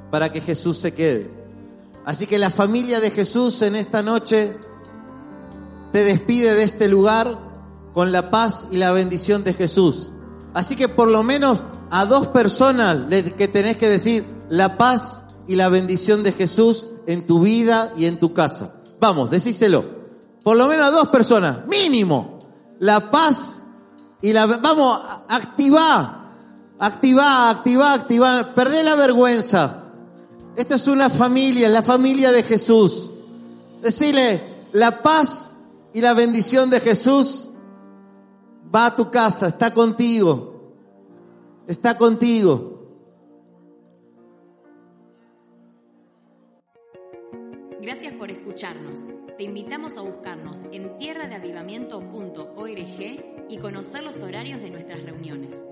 para que Jesús se quede. Así que la familia de Jesús en esta noche te despide de este lugar con la paz y la bendición de Jesús. Así que por lo menos a dos personas que tenés que decir la paz y la bendición de Jesús en tu vida y en tu casa. Vamos, decíselo. Por lo menos a dos personas, mínimo. La paz y la... Vamos, activa, activa, activa, activa. Perdé la vergüenza. Esta es una familia, la familia de Jesús. Decirle, la paz y la bendición de Jesús va a tu casa, está contigo, está contigo. Gracias por escucharnos. Te invitamos a buscarnos en tierradeavivamiento.org y conocer los horarios de nuestras reuniones.